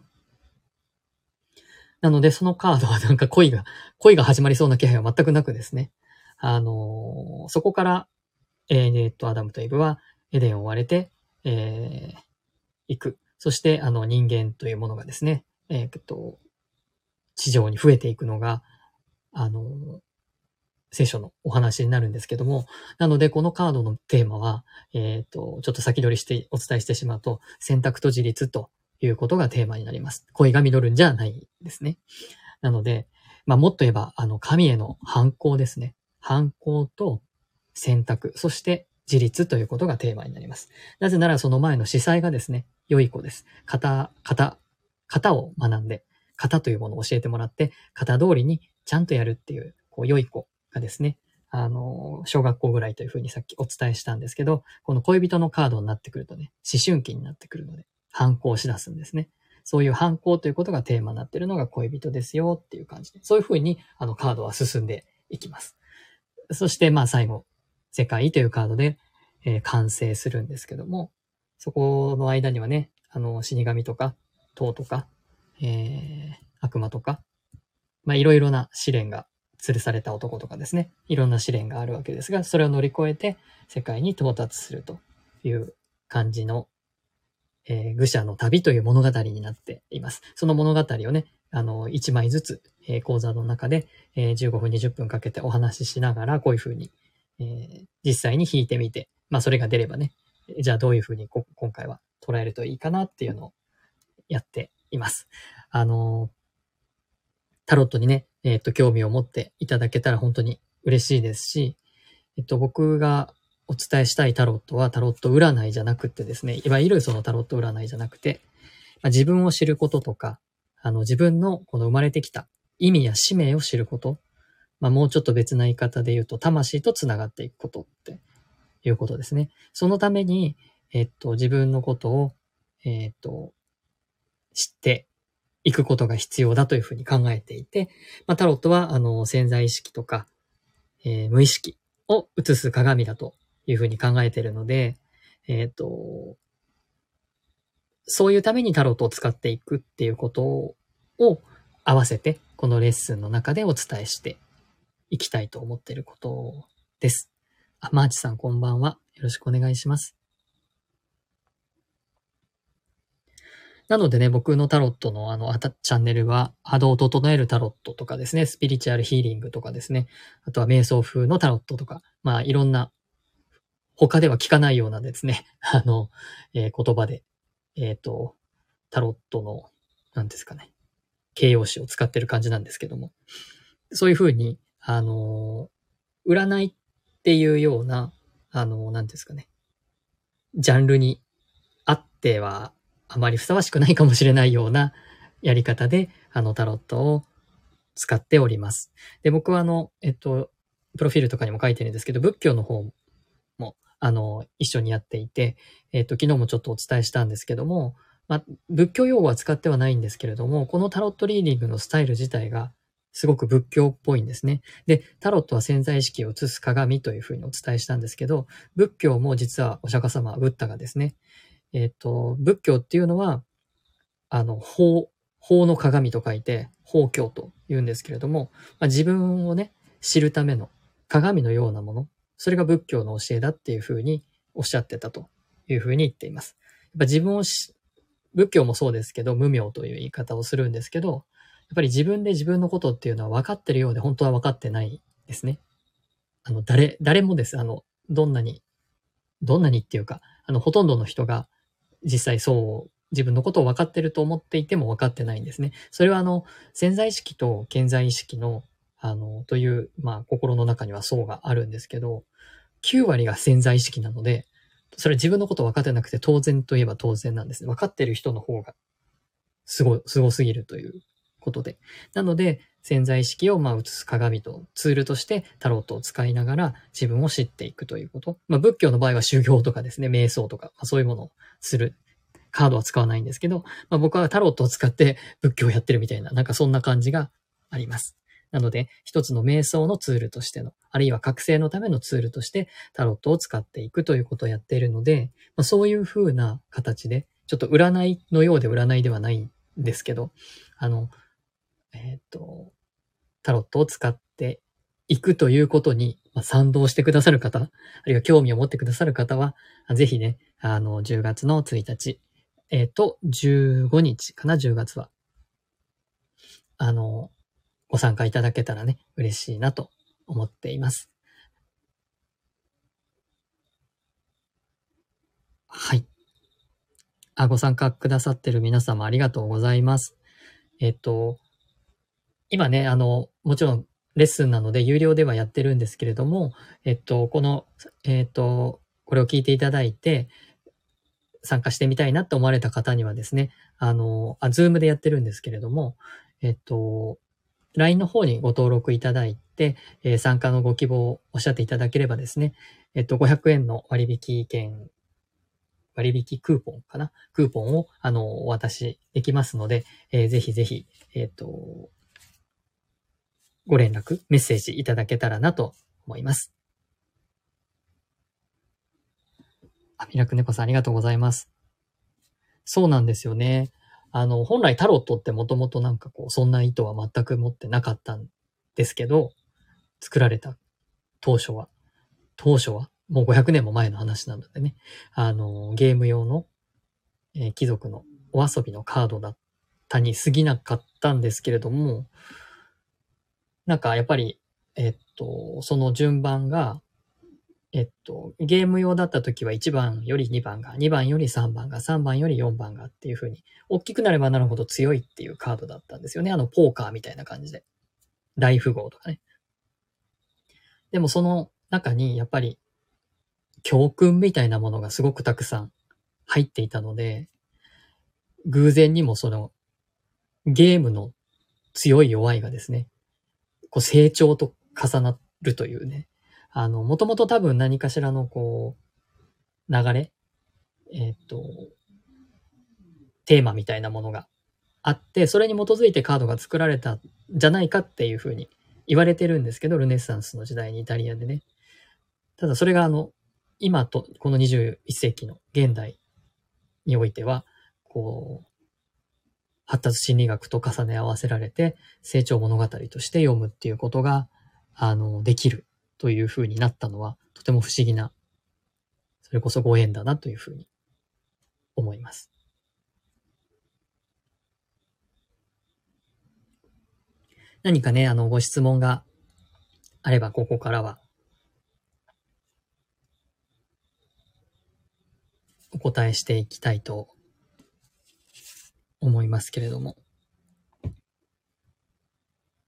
なので、そのカードはなんか恋が、恋が始まりそうな気配は全くなくですね。あのそこから、えー、っと、アダムとイブはエデンを追われて、えー、行く。そして、あの、人間というものがですね、えー、っと、地上に増えていくのが、あの聖書のお話になるんですけども、なのでこのカードのテーマは、えっ、ー、と、ちょっと先取りしてお伝えしてしまうと、選択と自立ということがテーマになります。恋が実るんじゃないですね。なので、まあ、もっと言えば、あの、神への反抗ですね。反抗と選択、そして自立ということがテーマになります。なぜならその前の司祭がですね、良い子です。型、型、型を学んで、型というものを教えてもらって、型通りにちゃんとやるっていう、こう、良い子がですね、あの、小学校ぐらいというふうにさっきお伝えしたんですけど、この恋人のカードになってくるとね、思春期になってくるので、反抗しだすんですね。そういう反抗ということがテーマになっているのが恋人ですよっていう感じで、そういうふうにあのカードは進んでいきます。そしてまあ最後、世界というカードで、えー、完成するんですけども、そこの間にはね、あの死神とか、塔とか、えー、悪魔とか、まあいろいろな試練が吊るされた男とかですね、いろんな試練があるわけですが、それを乗り越えて世界に到達するという感じの、えー、愚者の旅という物語になっています。その物語をね、あの、1枚ずつ、えー、講座の中で、えー、15分、20分かけてお話ししながら、こういうふうに、えー、実際に弾いてみて、まあそれが出ればね、じゃあどういうふうに今回は捉えるといいかなっていうのをやっています。あの、タロットにね、えっ、と、興味を持っていただけたら本当に嬉しいですし、えっと、僕がお伝えしたいタロットはタロット占いじゃなくてですね、いわゆるそのタロット占いじゃなくて、まあ、自分を知ることとか、あの、自分のこの生まれてきた意味や使命を知ること、まあ、もうちょっと別な言い方で言うと、魂と繋がっていくことっていうことですね。そのために、えっと、自分のことを、えっと、知っていくことが必要だというふうに考えていて、まあ、タロットは、あの、潜在意識とか、えー、無意識を映す鏡だというふうに考えているので、えっ、ー、と、そういうためにタロットを使っていくっていうことを合わせて、このレッスンの中でお伝えしていきたいと思っていることです。あ、マーチさんこんばんは。よろしくお願いします。なのでね、僕のタロットのあの、チャンネルは、波動を整えるタロットとかですね、スピリチュアルヒーリングとかですね、あとは瞑想風のタロットとか、まあいろんな、他では聞かないようなですね、あの、えー、言葉で、えっ、ー、と、タロットの、なんですかね、形容詞を使ってる感じなんですけども、そういうふうに、あの、占いっていうような、あの、なんですかね、ジャンルにあってはあまりふさわしくないかもしれないようなやり方で、あの、タロットを使っております。で、僕はあの、えっと、プロフィールとかにも書いてるんですけど、仏教の方も、あの、一緒にやっていて、えっと、昨日もちょっとお伝えしたんですけども、まあ、仏教用語は使ってはないんですけれども、このタロットリーディングのスタイル自体がすごく仏教っぽいんですね。で、タロットは潜在意識を映す鏡というふうにお伝えしたんですけど、仏教も実はお釈迦様、ブッダがですね、えっ、ー、と、仏教っていうのは、あの、法、法の鏡と書いて、法教と言うんですけれども、まあ、自分をね、知るための鏡のようなもの、それが仏教の教えだっていうふうにおっしゃってたというふうに言っています。やっぱ自分をし、仏教もそうですけど、無名という言い方をするんですけど、やっぱり自分で自分のことっていうのは分かってるようで本当は分かってないですね。あの、誰、誰もです。あの、どんなに、どんなにっていうか、あの、ほとんどの人が実際そう自分のことを分かってると思っていても分かってないんですね。それはあの、潜在意識と健在意識の、あの、という、まあ、心の中には層があるんですけど、9割が潜在意識なので、それ自分のこと分かってなくて当然といえば当然なんですね。分かってる人の方が、すご、すごすぎるということで。なので、潜在意識をまあ映す鏡とツールとしてタロットを使いながら自分を知っていくということ。まあ仏教の場合は修行とかですね、瞑想とか、まあ、そういうものをする。カードは使わないんですけど、まあ僕はタロットを使って仏教をやってるみたいな、なんかそんな感じがあります。なので、一つの瞑想のツールとしての、あるいは覚醒のためのツールとしてタロットを使っていくということをやっているので、まあ、そういう風な形で、ちょっと占いのようで占いではないんですけど、あの、えっ、と、タロットを使っていくということに賛同してくださる方、あるいは興味を持ってくださる方は、ぜひね、あの、10月の1日、えっ、ー、と、15日かな、10月は。あの、ご参加いただけたらね、嬉しいなと思っています。はい。あ、ご参加くださってる皆様ありがとうございます。えっ、と、今ね、あの、もちろんレッスンなので有料ではやってるんですけれども、えっと、この、えっと、これを聞いていただいて、参加してみたいなって思われた方にはですね、あの、あ、ズームでやってるんですけれども、えっと、LINE の方にご登録いただいて、えー、参加のご希望をおっしゃっていただければですね、えっと、500円の割引券、割引クーポンかな？クーポンを、あの、お渡しできますので、えー、ぜひぜひ、えっと、ご連絡、メッセージいただけたらなと思います。あ、ミラクネコさんありがとうございます。そうなんですよね。あの、本来タロットってもともとなんかこう、そんな意図は全く持ってなかったんですけど、作られた当初は、当初は、もう500年も前の話なのでね、あの、ゲーム用の、えー、貴族のお遊びのカードだったに過ぎなかったんですけれども、なんかやっぱり、えっと、その順番が、えっと、ゲーム用だった時は1番より2番が、2番より3番が、3番より4番がっていう風に、大きくなればなるほど強いっていうカードだったんですよね。あの、ポーカーみたいな感じで。大富豪とかね。でもその中に、やっぱり、教訓みたいなものがすごくたくさん入っていたので、偶然にもその、ゲームの強い弱いがですね、こう成長と重なるというね、あの、もともと多分何かしらのこう、流れ、えっ、ー、と、テーマみたいなものがあって、それに基づいてカードが作られたんじゃないかっていうふうに言われてるんですけど、ルネッサンスの時代にイタリアでね。ただそれがあの、今と、この21世紀の現代においては、こう、発達心理学と重ね合わせられて、成長物語として読むっていうことが、あの、できるという風になったのは、とても不思議な、それこそご縁だなというふうに思います。何かね、あの、ご質問があれば、ここからは、お答えしていきたいと思いますけれども。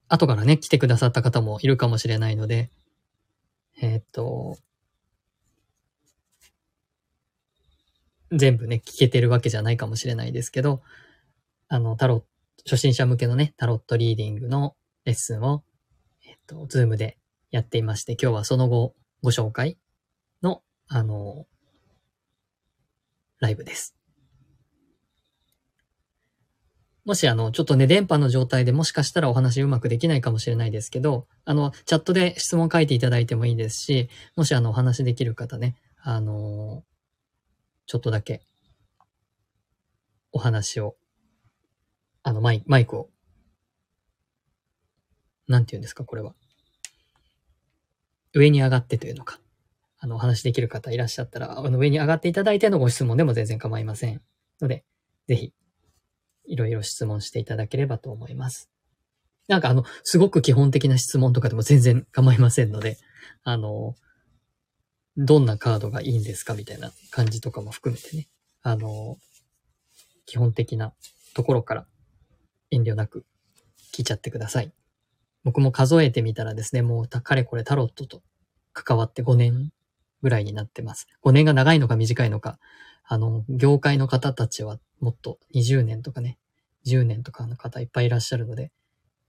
後からね、来てくださった方もいるかもしれないので、えー、っと、全部ね、聞けてるわけじゃないかもしれないですけど、あの、タロット、初心者向けのね、タロットリーディングのレッスンを、えっと、ズームでやっていまして、今日はその後ご紹介の、あの、ライブです。もしあの、ちょっとね、電波の状態でもしかしたらお話うまくできないかもしれないですけど、あの、チャットで質問書いていただいてもいいですし、もしあの、お話できる方ね、あのちょっとだけ、お話を、あの、マイマイクを、なんて言うんですか、これは。上に上がってというのか。あの、お話できる方いらっしゃったら、あの、上に上がっていただいてのご質問でも全然構いません。ので、ぜひ、いろいろ質問していただければと思います。なんかあの、すごく基本的な質問とかでも全然構いませんので、あの、どんなカードがいいんですかみたいな感じとかも含めてね、あの、基本的なところから遠慮なく聞いちゃってください。僕も数えてみたらですね、もうかれこれタロットと関わって5年ぐらいになってます。5年が長いのか短いのか、あの、業界の方たちはもっと20年とかね、10年とかの方いっぱいいらっしゃるので、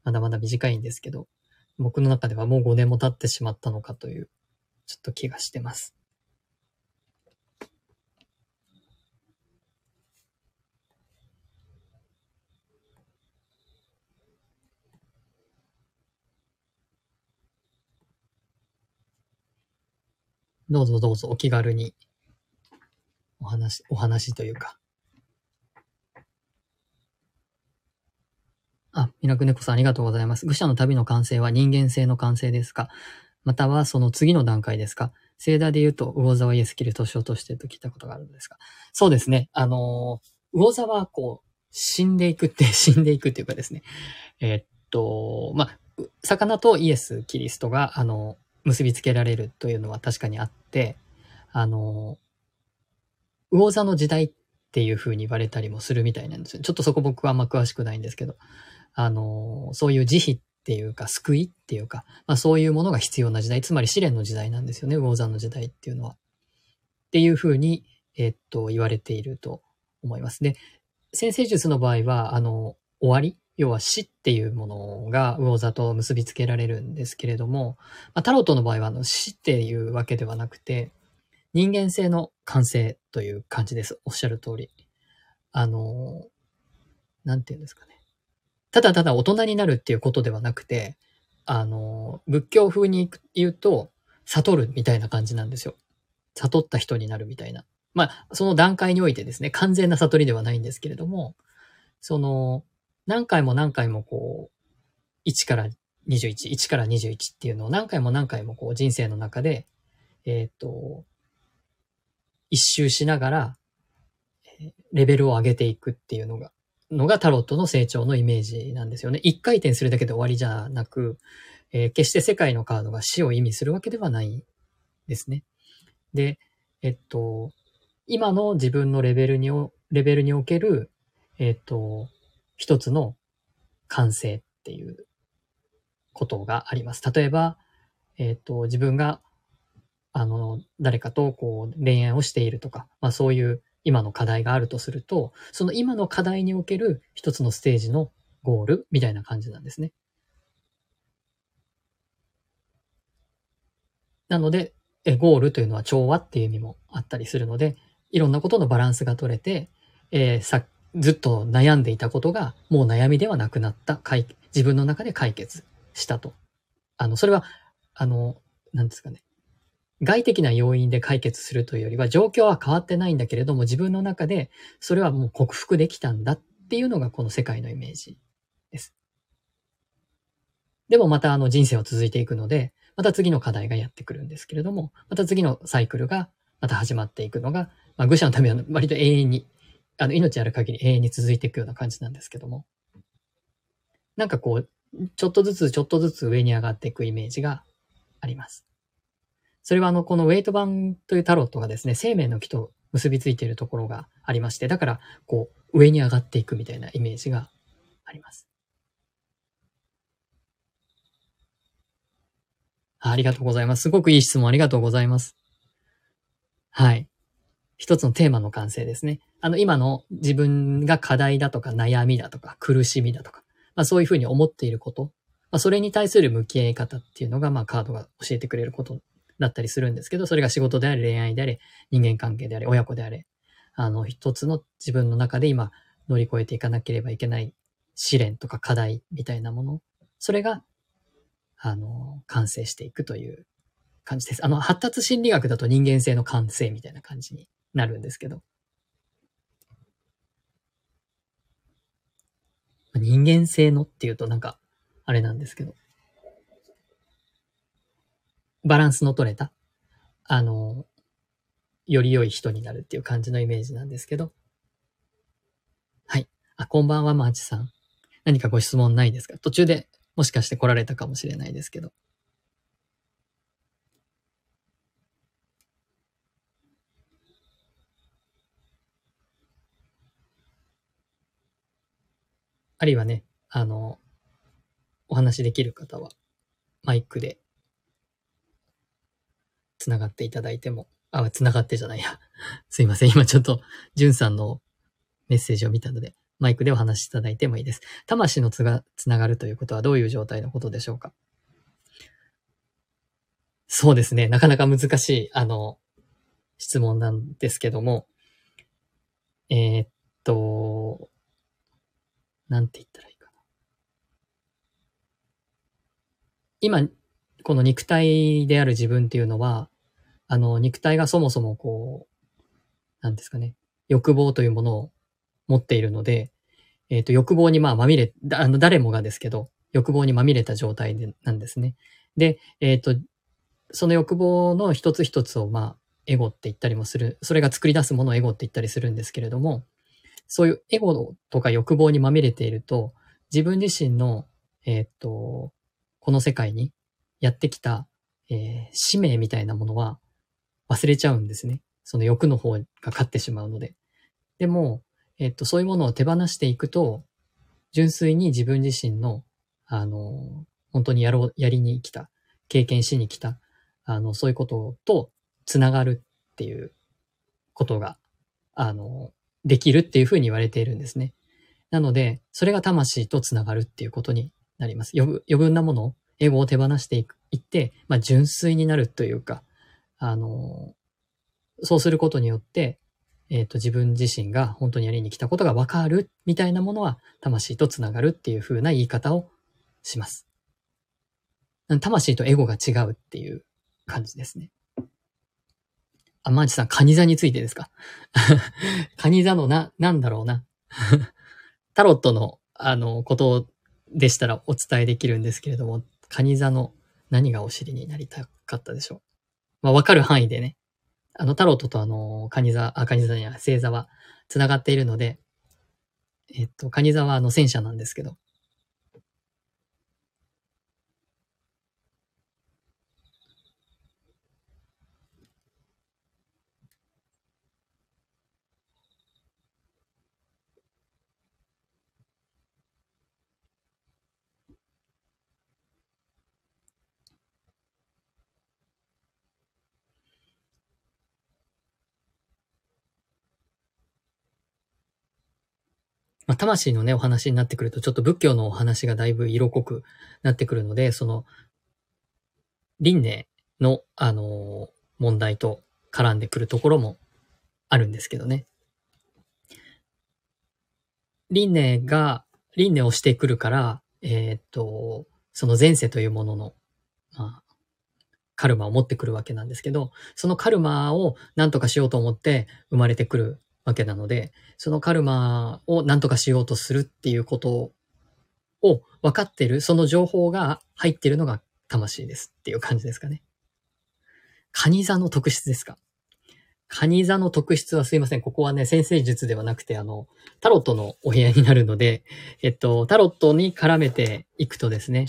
まだまだ短いんですけど、僕の中ではもう5年も経ってしまったのかという、ちょっと気がしてます。どうぞどうぞお気軽にお話、お話というか、あ、ミラクネコさんありがとうございます。愚者の旅の完成は人間性の完成ですか？またはその次の段階ですか？聖ダで言うと、魚沢イエスキル年をとしてと聞いたことがあるんですかそうですね。あのー、魚座はこう、死んでいくって、死んでいくっていうかですね。えー、っと、まあ、魚とイエス・キリストが、あの、結びつけられるというのは確かにあっ、あの、魚座の時代っていう風に言われたりもするみたいなんですよ。ちょっとそこ僕はあんま詳しくないんですけど。あの、そういう慈悲っていうか、救いっていうか、まあそういうものが必要な時代、つまり試練の時代なんですよね、魚山の時代っていうのは。っていうふうに、えっと、言われていると思います。で、先生術の場合は、あの、終わり要は死っていうものが魚座と結びつけられるんですけれども、まあ、タロットの場合はあの死っていうわけではなくて、人間性の完成という感じです。おっしゃる通り。あの、なんていうんですかね。ただただ大人になるっていうことではなくて、あの、仏教風に言うと、悟るみたいな感じなんですよ。悟った人になるみたいな。まあ、その段階においてですね、完全な悟りではないんですけれども、その、何回も何回もこう、1から21、1から21っていうのを何回も何回もこう人生の中で、えっ、ー、と、一周しながら、レベルを上げていくっていうのが、のがタロットの成長のイメージなんですよね。一回転するだけで終わりじゃなく、えー、決して世界のカードが死を意味するわけではないですね。で、えっと、今の自分のレベルにレベルにおける、えっと、一つの完成っていうことがあります。例えば、えっと、自分が、あの、誰かとこう恋愛をしているとか、まあそういう今の課題があるとすると、その今の課題における一つのステージのゴールみたいな感じなんですね。なので、えゴールというのは調和っていう意味もあったりするので、いろんなことのバランスが取れて、えー、さ、ずっと悩んでいたことが、もう悩みではなくなった、自分の中で解決したと。あの、それは、あの、なんですかね。外的な要因で解決するというよりは、状況は変わってないんだけれども、自分の中で、それはもう克服できたんだっていうのがこの世界のイメージです。でもまたあの人生は続いていくので、また次の課題がやってくるんですけれども、また次のサイクルがまた始まっていくのが、まあ、愚者のためは割と永遠に、あの、命ある限り永遠に続いていくような感じなんですけども、なんかこう、ちょっとずつちょっとずつ上に上がっていくイメージがあります。それはあの、このウェイト版というタロットがですね、生命の木と結びついているところがありまして、だから、こう、上に上がっていくみたいなイメージがあります。ありがとうございます。すごくいい質問ありがとうございます。はい。一つのテーマの完成ですね。あの、今の自分が課題だとか悩みだとか苦しみだとか、まあそういうふうに思っていること、まあそれに対する向き合い方っていうのが、まあカードが教えてくれることだったりするんですけど、それが仕事であれ、恋愛であれ、人間関係であれ、親子であれ、あの、一つの自分の中で今乗り越えていかなければいけない試練とか課題みたいなもの、それがあの、完成していくという感じです。あの、発達心理学だと人間性の完成みたいな感じになるんですけど。人間性のっていうとなんか、あれなんですけど。バランスの取れた、あの、より良い人になるっていう感じのイメージなんですけど。はい。あ、こんばんは、マーチさん。何かご質問ないですか？途中でもしかして来られたかもしれないですけど。あるいはね、あの、お話できる方は、マイクで、つながっていただいても、あ、つながってじゃないや。すいません。今ちょっと、じゅんさんのメッセージを見たので、マイクでお話しいただいてもいいです。魂のつが、つながるということはどういう状態のことでしょうか？そうですね。なかなか難しい、あの、質問なんですけども、えー、っと、なんて言ったらいいかな。今、この肉体である自分っていうのは、あの、肉体がそもそもこう、なんですかね、欲望というものを持っているので、えっ、ー、と、欲望にまあまみれ、あの、誰もがですけど、欲望にまみれた状態でなんですね。で、えっ、ー、と、その欲望の一つ一つをまあ、エゴって言ったりもする、それが作り出すものをエゴって言ったりするんですけれども、そういうエゴとか欲望にまみれていると、自分自身の、えっ、と、この世界にやってきた、えー、使命みたいなものは忘れちゃうんですね。その欲の方が勝ってしまうので。でも、えっと、そういうものを手放していくと、純粋に自分自身の、あの、本当にやろう、やりに来た、経験しに来た、あの、そういうことと繋がるっていうことが、あの、できるっていうふうに言われているんですね。なので、それが魂とつながるっていうことになります。余分なもの、エゴを手放していくいって、まあ、純粋になるというか、あの、そうすることによって、えっ、ー、と、自分自身が本当にやりに来たことがわかるみたいなものは、魂とつながるっていう風な言い方をします。魂とエゴが違うっていう感じですね。あ、マーチさん、カニ座についてですか？カニ座のな、なんだろうな。タロットの、あの、ことでしたらお伝えできるんですけれども、カニ座の何がお知りになりたかったでしょう？まあ、わかる範囲でね。あの、タロットとあの、カニ座、あ、カニ座には星座は繋がっているので、えっと、カニ座はあの戦車なんですけど、まあ、魂のね、お話になってくると、ちょっと仏教のお話がだいぶ色濃くなってくるので、その、輪廻の、あの、問題と絡んでくるところもあるんですけどね。輪廻が、輪廻をしてくるから、えー、っと、その前世というものの、まあ、カルマを持ってくるわけなんですけど、そのカルマを何とかしようと思って生まれてくるわけなので、そのカルマを何とかしようとするっていうことを分かってる、その情報が入ってるのが魂ですっていう感じですかね。カニ座の特質ですかカニ座の特質はすいません。ここはね、先生術ではなくて、あの、タロットのお部屋になるので、えっと、タロットに絡めていくとですね、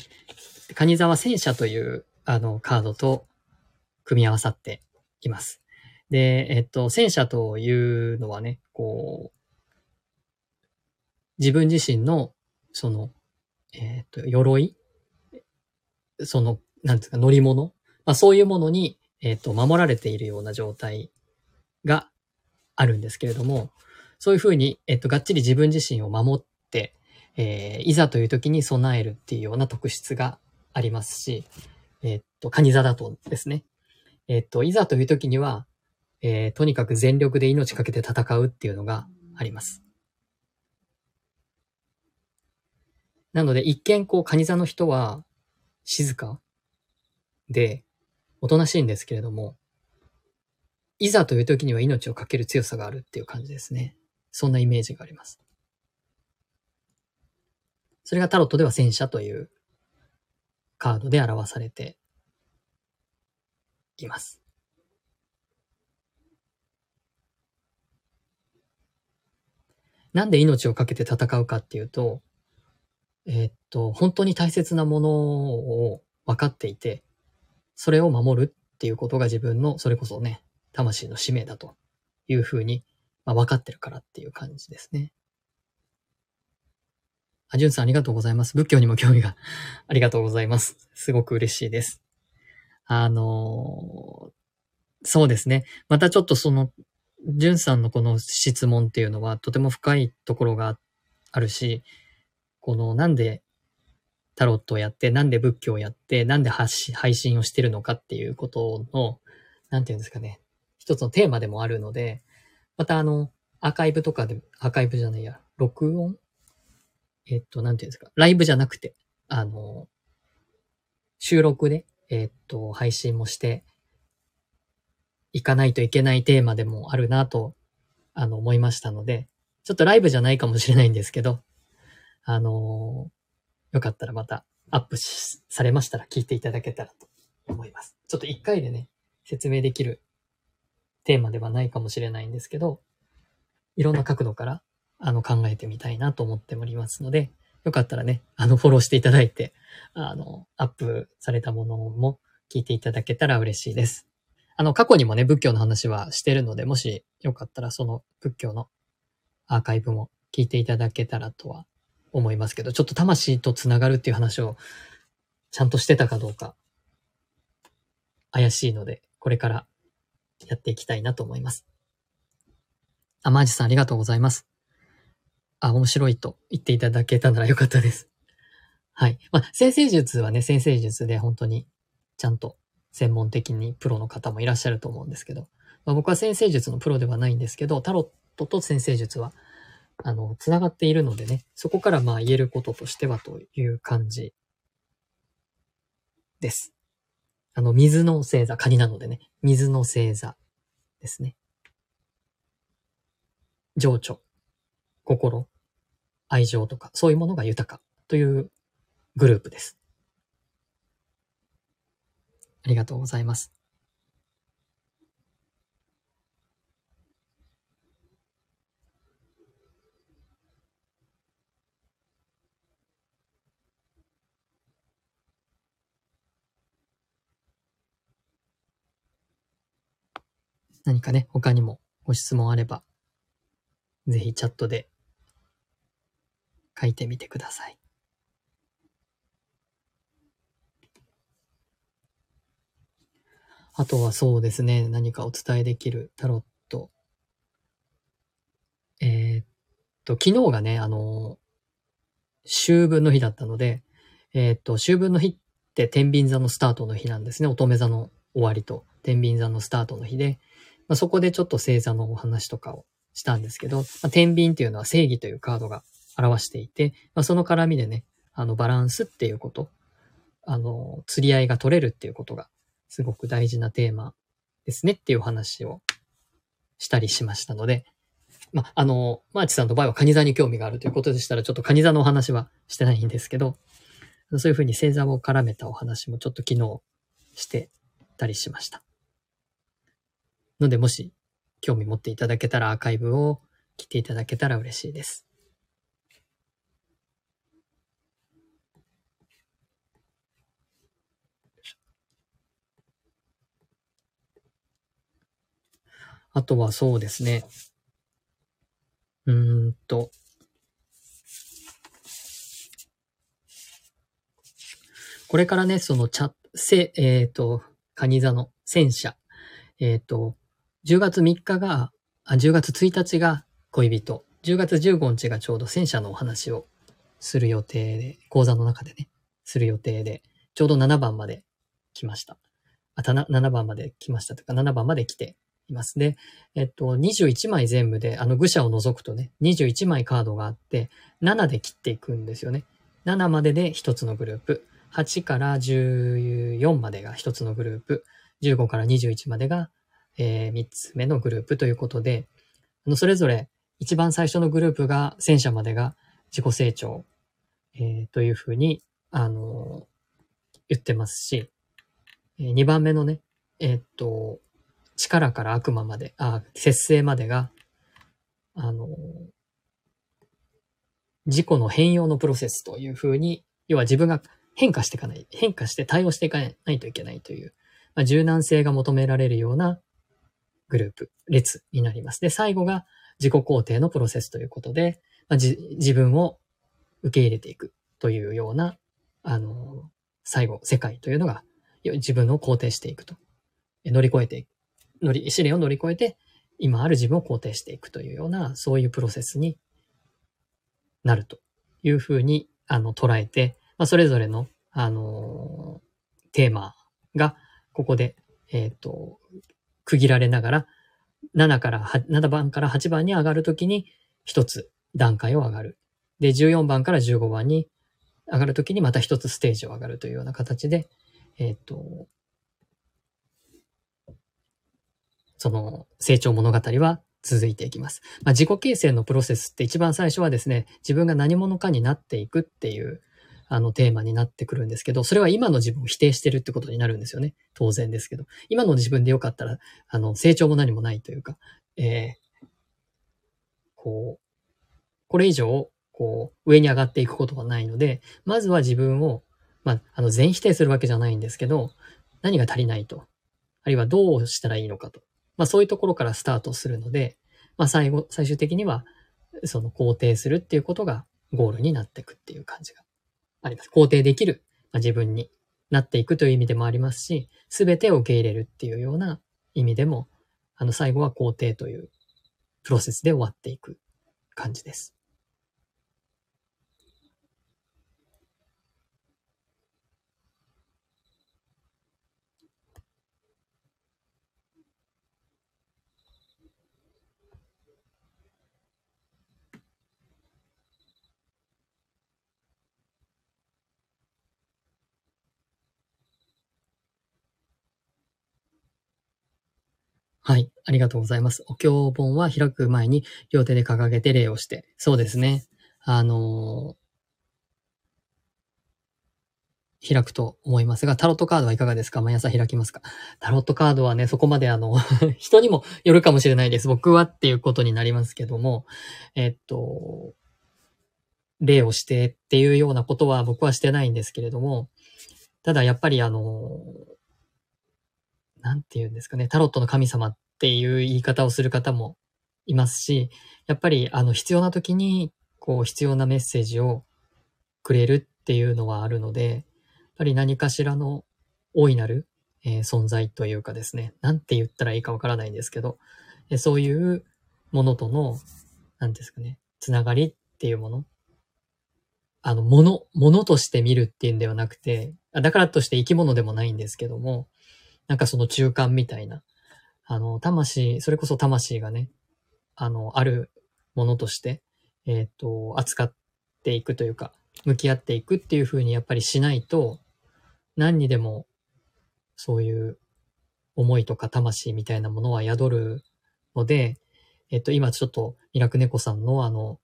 カニ座は戦車という、あの、カードと組み合わさっています。で、えっと、戦車というのはね、こう、自分自身の、その、えっと、鎧？その、なんですか、乗り物？まあそういうものに、えっと、守られているような状態があるんですけれども、そういうふうに、えっと、がっちり自分自身を守って、えー、いざという時に備えるっていうような特質がありますし、えっと、カニ座だとですね。えっと、いざという時には、えー、とにかく全力で命かけて戦うっていうのがあります。なので、一見こう、カニ座の人は静かで、おとなしいんですけれども、いざという時には命をかける強さがあるっていう感じですね。そんなイメージがあります。それがタロットでは戦車というカードで表されています。なんで命をかけて戦うかっていうと、えー、っと、本当に大切なものを分かっていて、それを守るっていうことが自分の、それこそね、魂の使命だというふうに、まあ、分かってるからっていう感じですね。あ、じゅんさんありがとうございます。仏教にも興味が ありがとうございます。すごく嬉しいです。あのー、そうですね。またちょっとそのじゅんさんのこの質問っていうのはとても深いところがあるし、このなんでタロットをやって、なんで仏教をやって、なんで配信をしてるのかっていうことの、なんていうんですかね、一つのテーマでもあるので、またあの、アーカイブとかで、アーカイブじゃないや、録音？えっと、なんていうんですか、ライブじゃなくて、あの、収録で、えっと、配信もして、行かないといけないテーマでもあるなと、あの、思いましたので、ちょっとライブじゃないかもしれないんですけど、あのー、よかったらまたアップされましたら聞いていただけたらと思います。ちょっと一回でね、説明できるテーマではないかもしれないんですけど、いろんな角度からあの考えてみたいなと思っておりますので、よかったらね、あのフォローしていただいて、あの、アップされたものも聞いていただけたら嬉しいです。あの、過去にもね、仏教の話はしてるので、もしよかったらその仏教のアーカイブも聞いていただけたらとは思いますけど、ちょっと魂とつながるっていう話をちゃんとしてたかどうか怪しいので、これからやっていきたいなと思います。あ、マージさんありがとうございます。あ、面白いと言っていただけたならよかったです。はい。まあ、先生術はね、先生術で本当にちゃんと専門的にプロの方もいらっしゃると思うんですけど、まあ、僕は先生術のプロではないんですけど、タロットと先生術は、あの、つながっているのでね、そこからまあ言えることとしてはという感じです。あの、水の星座、カニなのでね、水の星座ですね。情緒、心、愛情とか、そういうものが豊かというグループです。ありがとうございます。何かね、他にもご質問あれば、ぜひチャットで書いてみてください。あとはそうですね、何かお伝えできるタロット。えー、っと、昨日がね、あの、秋分の日だったので、えー、っと、秋分の日って天秤座のスタートの日なんですね。乙女座の終わりと天秤座のスタートの日で、まあ、そこでちょっと星座のお話とかをしたんですけど、まあ、天秤っていうのは正義というカードが表していて、まあ、その絡みでね、あの、バランスっていうこと、あの、釣り合いが取れるっていうことが、すごく大事なテーマですねっていう話をしたりしましたので、まあ、の、マーチさんの場合はカニ座に興味があるということでしたら、ちょっとカニ座のお話はしてないんですけど、そういうふうに星座を絡めたお話もちょっと昨日してたりしました。ので、もし興味持っていただけたらアーカイブを来ていただけたら嬉しいです。あとはそうですね。うーんと。これからね、そのチャ、せ、えっ、ー、と、カニ座の戦車。えっ、ー、と、10月3日が、あ、10月1日が恋人。10月15日がちょうど戦車のお話をする予定で、講座の中でね、する予定で、ちょうど7番まで来ました。あ、たな、7番まで来ましたとか、7番まで来ています。で、えっと、21枚全部で、あの、愚者を除くとね、21枚カードがあって、7で切っていくんですよね。7までで1つのグループ。8から14までが1つのグループ。15から21までが、えー、3つ目のグループということで、あの、それぞれ一番最初のグループが、戦車までが自己成長、えー、というふうに、あのー、言ってますし、えー、2番目のね、え、っと、力から悪魔まで、あ、節制までが、あの、自己の変容のプロセスというふうに、要は自分が変化していかない、変化して対応していかないといけないという、まあ、柔軟性が求められるようなグループ、列になります。で、最後が自己肯定のプロセスということで、まあ、自分を受け入れていくというような、あの、最後、世界というのが、自分を肯定していくと。乗り越えていく。乗り、試練を乗り越えて、今ある自分を肯定していくというような、そういうプロセスになるというふうに、あの、捉えて、まあ、それぞれの、あのー、テーマが、ここで、えっ、ー、と、区切られながら、7から、7番から8番に上がるときに、一つ段階を上がる。で、14番から15番に上がるときにまた一つステージを上がるというような形で、えっ、ー、と、その成長物語は続いていきます。まあ、自己形成のプロセスって一番最初はですね、自分が何者かになっていくっていうあのテーマになってくるんですけど、それは今の自分を否定してるってことになるんですよね。当然ですけど。今の自分でよかったら、あの、成長も何もないというか、えー、こう、これ以上、こう、上に上がっていくことがないので、まずは自分を、まあ、あの、全否定するわけじゃないんですけど、何が足りないと。あるいはどうしたらいいのかと。まあそういうところからスタートするので、まあ最後、最終的には、その肯定するっていうことがゴールになっていくっていう感じがあります。肯定できる、まあ、自分になっていくという意味でもありますし、すべてを受け入れるっていうような意味でも、あの最後は肯定というプロセスで終わっていく感じです。はい。ありがとうございます。お経本は開く前に両手で掲げて礼をして。そうですね。あのー、開くと思いますが、タロットカードはいかがですか？毎朝開きますか？タロットカードはね、そこまであの 人にもよるかもしれないです。僕はっていうことになりますけども、えっと、礼をしてっていうようなことは僕はしてないんですけれども、ただやっぱりあの、なんて言うんですかね、タロットの神様っていう言い方をする方もいますし、やっぱりあの必要な時にこう必要なメッセージをくれるっていうのはあるので、やっぱり何かしらの大いなる、えー、存在というかですね、なんて言ったらいいかわからないんですけど、えそういうものとの、なんですかね、つながりっていうものあの、もの、ものとして見るっていうんではなくて、だからとして生き物でもないんですけども、なんかその中間みたいな、あの、魂、それこそ魂がね、あの、あるものとして、えっ、と、扱っていくというか、向き合っていくっていう風にやっぱりしないと、何にでも、そういう思いとか魂みたいなものは宿るので、えっ、と、今ちょっと、ミラクネコさんのあの、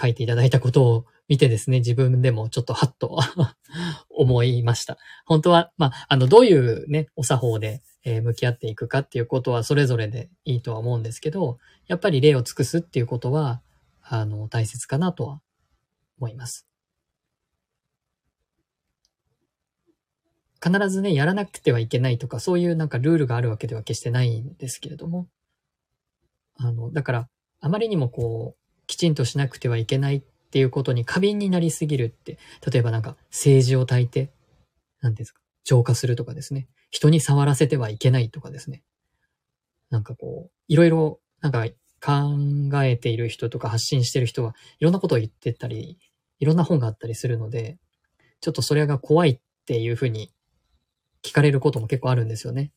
書いていただいたことを見てですね、自分でもちょっとハッと 思いました。本当は、まあ、あの、どういうね、お作法で、えー、向き合っていくかっていうことはそれぞれでいいとは思うんですけど、やっぱり例を尽くすっていうことは、あの、大切かなとは思います。必ずね、やらなくてはいけないとか、そういうなんかルールがあるわけでは決してないんですけれども、あの、だから、あまりにもこう、きちんとしなくてはいけないっっていうことに過敏になりすぎるって、例えばなんか政治を焚いて、何ですか、浄化するとかですね。人に触らせてはいけないとかですね。なんかこう、いろいろ、なんか考えている人とか発信してる人はいろんなことを言ってたり、いろんな本があったりするので、ちょっとそれが怖いっていうふうに聞かれることも結構あるんですよね。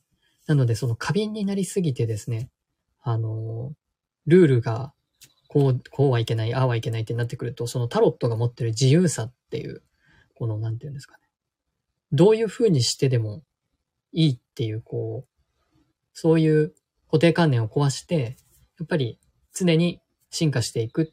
なので、その過敏になりすぎてですね、あの、ルールがこう、こうはいけない、ああはいけないってなってくると、そのタロットが持ってる自由さっていう、この、なんていうんですかね。どういう風にしてでもいいっていう、こう、そういう固定観念を壊して、やっぱり常に進化していく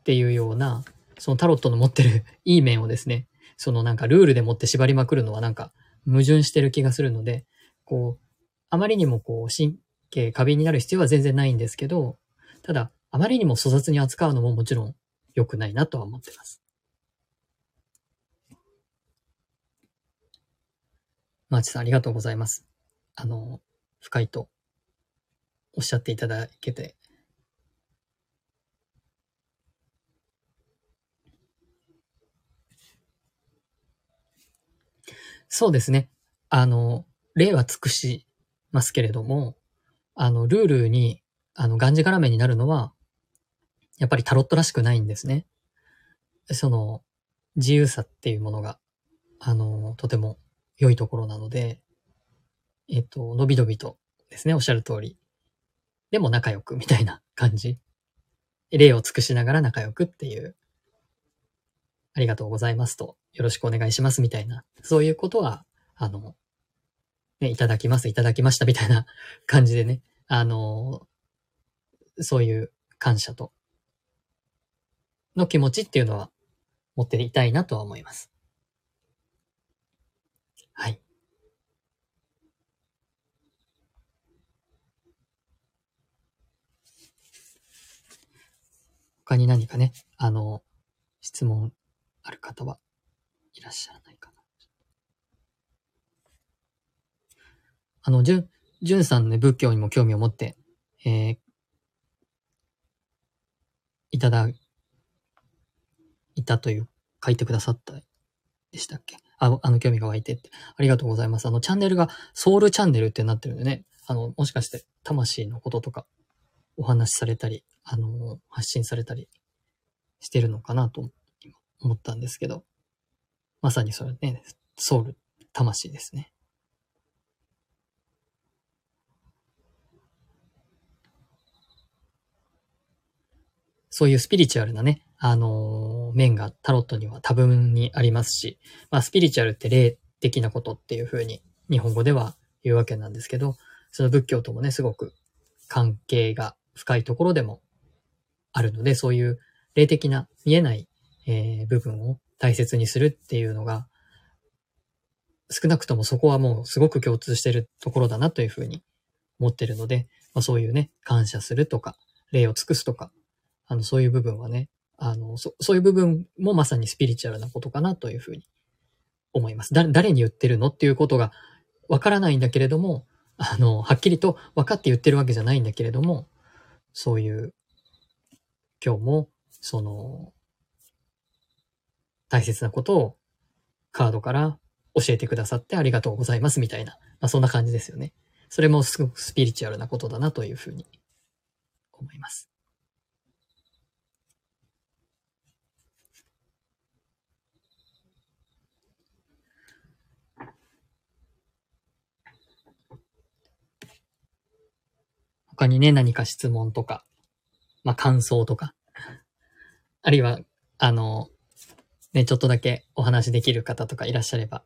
っていうような、そのタロットの持ってる いい面をですね、そのなんかルールでもって縛りまくるのはなんか矛盾してる気がするので、こう、あまりにもこう神経過敏になる必要は全然ないんですけど、ただ、あまりにも粗雑に扱うのももちろん良くないなとは思ってます。マーチさんありがとうございます。あの、深いとおっしゃっていただけて。そうですね。あの、例は尽くしますけれども、あの、ルールに、あの、がんじがらめになるのは、やっぱりタロットらしくないんですね。その、自由さっていうものが、あの、とても良いところなので、えっと、のびのびとですね、おっしゃる通り。でも仲良くみたいな感じ。例を尽くしながら仲良くっていう、ありがとうございますと、よろしくお願いしますみたいな、そういうことは、あの、ね、いただきます、いただきましたみたいな感じでね、あの、そういう感謝との気持ちっていうのは持っていたいなとは思います。はい。他に何かね、あの、質問ある方はいらっしゃらないかな。あの、じゅん、じゅんさんのね、仏教にも興味を持って、えー、いただいたという、書いてくださったでしたっけ？ああの、興味が湧いてって。ありがとうございます。あの、チャンネルがソウルチャンネルってなってるんでね、あの、もしかして魂のこととかお話しされたり、あの、発信されたりしてるのかなと思ったんですけど、まさにそれね、ソウル、魂ですね。そういうスピリチュアルなね、あのー、面がタロットには多分にありますし、まあ、スピリチュアルって霊的なことっていう風に日本語では言うわけなんですけど、その仏教ともね、すごく関係が深いところでもあるので、そういう霊的な見えない、えー、部分を大切にするっていうのが、少なくともそこはもうすごく共通してるところだなというふうに思ってるので、まあ、そういうね、感謝するとか、礼を尽くすとか、あの、そういう部分はね、あの、そそういう部分もまさにスピリチュアルなことかなというふうに思います。だ、誰に言ってるのっていうことがわからないんだけれども、あの、はっきりと分かって言ってるわけじゃないんだけれども、そういう、今日も、その、大切なことをカードから教えてくださってありがとうございますみたいな、まあ、そんな感じですよね。それもすごくスピリチュアルなことだなというふうに思います。他にね、何か質問とか、まあ、感想とか、あるいは、あの、ね、ちょっとだけお話できる方とかいらっしゃれば、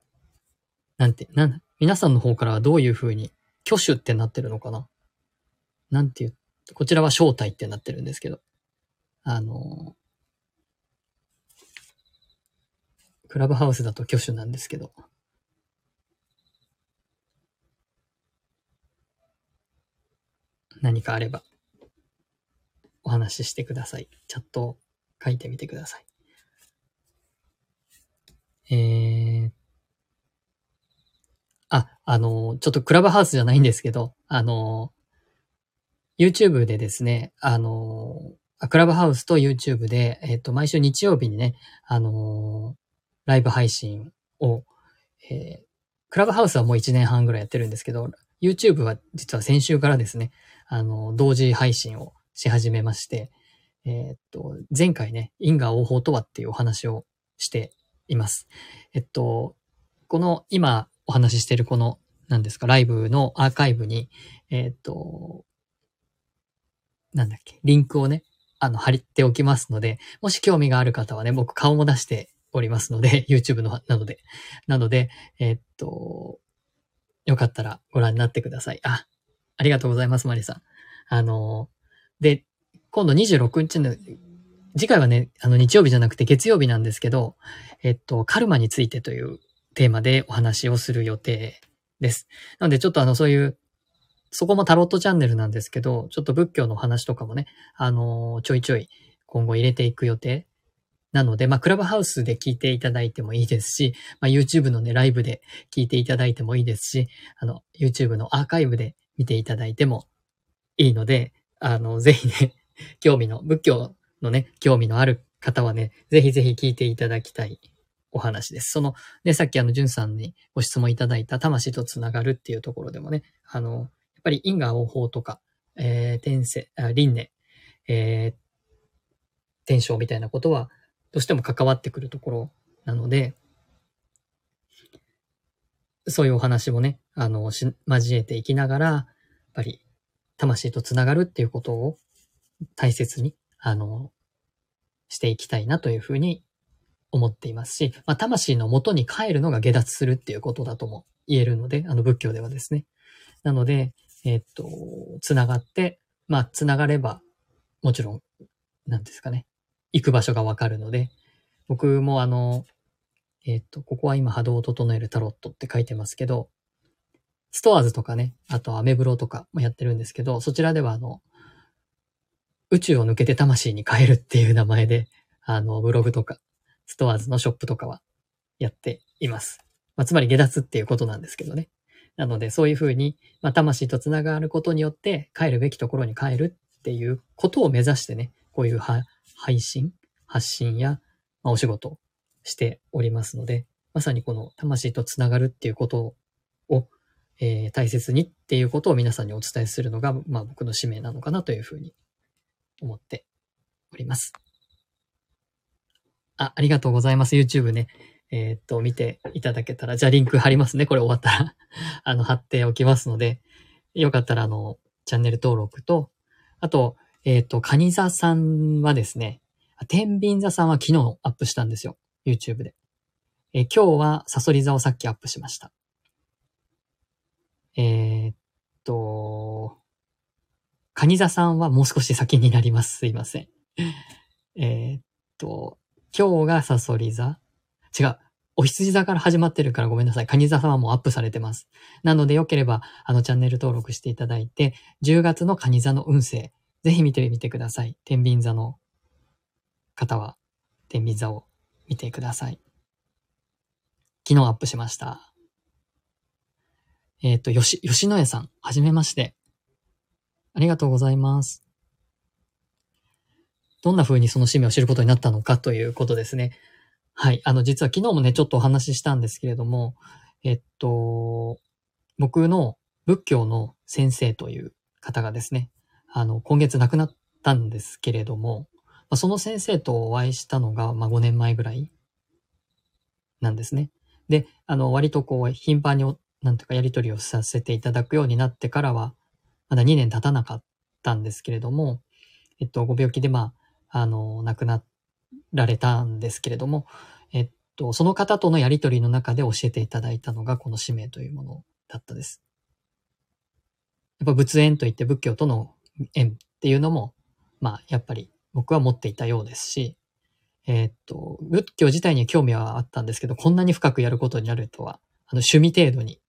なんて、なん、皆さんの方からはどういう風に、挙手ってなってるのかな？なんていう、こちらは招待ってなってるんですけど、あの、クラブハウスだと挙手なんですけど、何かあれば、お話ししてください。チャットを書いてみてください。えー、あ、あの、ちょっとクラブハウスじゃないんですけど、あの、YouTube でですね、あの、クラブハウスと YouTube で、えっ、と、毎週日曜日にね、あの、ライブ配信を、えー、クラブハウスはもう1年半ぐらいやってるんですけど、YouTube は実は先週からですね、あの、同時配信をし始めまして、えー、っと、前回ね、因果応報とはっていうお話をしています。えっと、この今お話ししてるこの、何ですか、ライブのアーカイブに、えー、っと、なんだっけ、リンクをね、あの、貼っておきますので、もし興味がある方はね、僕顔も出しておりますので、YouTube の、なので、なので、えー、っと、よかったらご覧になってください。あ、ありがとうございます、マリさん。あの、で、今度26日の、次回はね、あの日曜日じゃなくて月曜日なんですけど、えっと、カルマについてというテーマでお話をする予定です。なのでちょっとあのそういう、そこもタロットチャンネルなんですけど、ちょっと仏教の話とかもね、あの、ちょいちょい今後入れていく予定なので、まあ、クラブハウスで聞いていただいてもいいですし、まあ、YouTube のね、ライブで聞いていただいてもいいですし、あの、YouTube のアーカイブで見ていただいてもいいので、あの、ぜひね、興味の、仏教のね、興味のある方はね、ぜひぜひ聞いていただきたいお話です。その、ね、さっきあの、じゅんさんにご質問いただいた魂とつながるっていうところでもね、あの、やっぱり因果応報とか、えー、天性、輪廻、えー、天正みたいなことは、どうしても関わってくるところなので、そういうお話もね、あの、し、交えていきながら、やっぱり魂とつながるっていうことを大切に、あの、していきたいなというふうに思っていますし、まあ、魂の元に帰るのが下脱するっていうことだとも言えるので、あの仏教ではですね。なので、えー、っと、つながって、まあ、つながれば、もちろん、なんですかね、行く場所がわかるので、僕もあの、えー、っと、ここは今波動を整えるタロットって書いてますけど、ストアーズとかね、あとアメブロとかもやってるんですけど、そちらではあの、宇宙を抜けて魂に変えるっていう名前で、あの、ブログとか、ストアーズのショップとかはやっています。まあ、つまり下脱っていうことなんですけどね。なので、そういうふうに、まあ、魂と繋がることによって、帰るべきところに帰るっていうことを目指してね、こういう配信、発信や、まあ、お仕事しておりますので、まさにこの魂と繋がるっていうことをえー、大切にっていうことを皆さんにお伝えするのが、まあ僕の使命なのかなというふうに思っております。あ、ありがとうございます。YouTube ね。えー、っと、見ていただけたら、じゃあリンク貼りますね。これ終わったら あの、貼っておきますので、よかったら、あの、チャンネル登録と、あと、えー、っと、カニ座さんはですね、天秤座さんは昨日アップしたんですよ。YouTube で。え、今日はサソリ座をさっきアップしました。えー、っと、カニ座さんはもう少し先になります。すいません。えー、っと、今日がサソリ座違う。お羊座から始まってるからごめんなさい。カニ座さんはもうアップされてます。なのでよければ、あのチャンネル登録していただいて、10月のカニ座の運勢、ぜひ見てみてください。天秤座の方は、天秤座を見てください。昨日アップしました。えっ、ー、と、よし、吉野家さん、はじめまして。ありがとうございます。どんな風にその使命を知ることになったのかということですね。はい。あの、実は昨日もね、ちょっとお話ししたんですけれども、えっと、僕の仏教の先生という方がですね、あの、今月亡くなったんですけれども、あ、その先生とお会いしたのが、まあ、5年前ぐらいなんですね。で、あの、割とこう、頻繁になんとかやり取りをさせていただくようになってからは、まだ2年経たなかったんですけれども、えっと、ご病気でまあ、あの、亡くなられたんですけれども、えっと、その方とのやり取りの中で教えていただいたのがこの使命というものだったです。やっぱ仏縁といって仏教との縁っていうのも、まあ、やっぱり僕は持っていたようですし、えっと、仏教自体に興味はあったんですけど、こんなに深くやることになるとは、あの、趣味程度に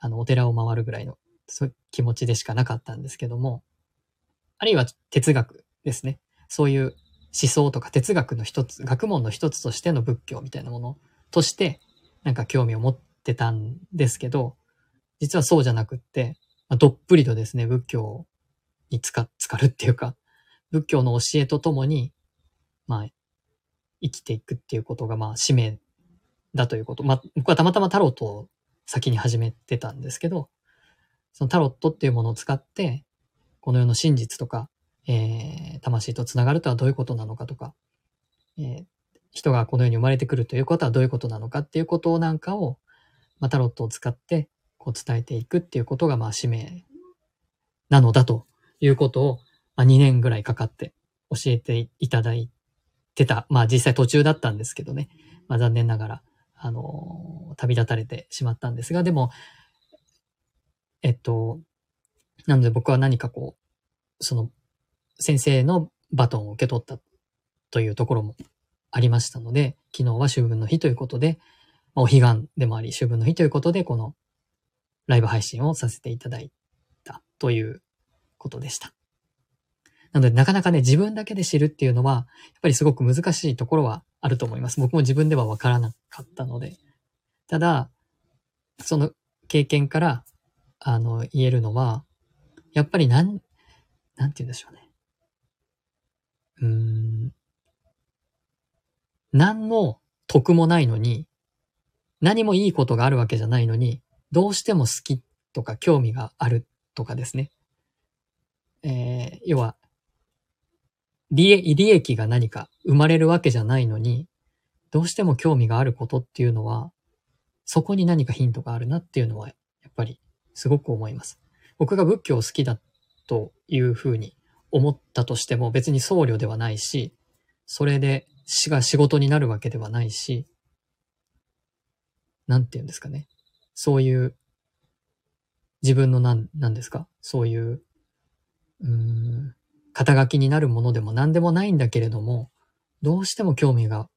あの、お寺を回るぐらいの、そういう気持ちでしかなかったんですけども、あるいは哲学ですね。そういう思想とか哲学の一つ、学問の一つとしての仏教みたいなものとして、なんか興味を持ってたんですけど、実はそうじゃなくって、まあ、どっぷりとですね、仏教につか、つかるっていうか、仏教の教えとともに、まあ、生きていくっていうことが、まあ、使命だということ。まあ、僕はたまたまタロットを先に始めてたんですけど、そのタロットっていうものを使って、この世の真実とか、えー、魂と繋がるとはどういうことなのかとか、えー、人がこの世に生まれてくるということはどういうことなのかっていうことなんかを、まあ、タロットを使ってこう伝えていくっていうことが、まあ、使命なのだということを、まあ、2年ぐらいかかって教えていただいてた。まあ、実際途中だったんですけどね。まあ、残念ながら、あの、旅立たれてしまったんですが、でも、えっと、なので僕は何かこう、その、先生のバトンを受け取ったというところもありましたので、昨日は秋分の日ということで、まお彼岸でもあり、秋分の日ということで、このライブ配信をさせていただいたということでした。なので、なかなかね、自分だけで知るっていうのは、やっぱりすごく難しいところはあると思います。僕も自分ではわからなかったので。ただ、その経験から、あの、言えるのは、やっぱりなん、なんて言うんでしょうね。うーん。何の得もないのに、何もいいことがあるわけじゃないのに、どうしても好きとか興味があるとかですね。えー、要は、利益が何か生まれるわけじゃないのに、どうしても興味があることっていうのは、そこに何かヒントがあるなっていうのは、やっぱりすごく思います。僕が仏教を好きだというふうに思ったとしても別に僧侶ではないし、それで死が仕事になるわけではないし、なんて言うんですかね。そういう自分の何、何ですか？そういう、うん、肩書きになるものでも何でもないんだけれども、どうしても興味が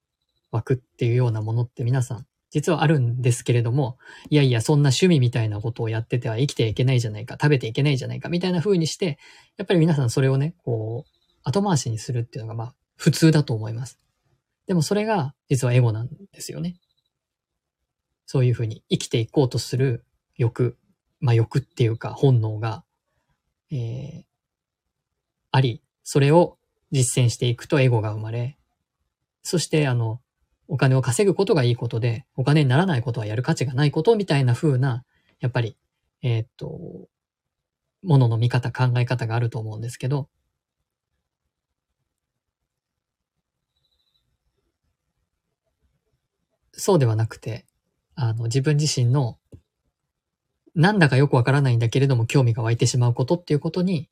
湧くっていうようなものって皆さん、実はあるんですけれども、いやいや、そんな趣味みたいなことをやってては生きていけないじゃないか、食べていけないじゃないか、みたいな風にして、やっぱり皆さんそれをね、こう、後回しにするっていうのが、まあ、普通だと思います。でもそれが、実はエゴなんですよね。そういう風に生きていこうとする欲、まあ欲っていうか本能が、えー、あり、それを実践していくとエゴが生まれ、そしてあの、お金を稼ぐことがいいことで、お金にならないことはやる価値がないことみたいな風な、やっぱり、えー、っと、ものの見方、考え方があると思うんですけど、そうではなくて、あの、自分自身の、なんだかよくわからないんだけれども興味が湧いてしまうことっていうことに、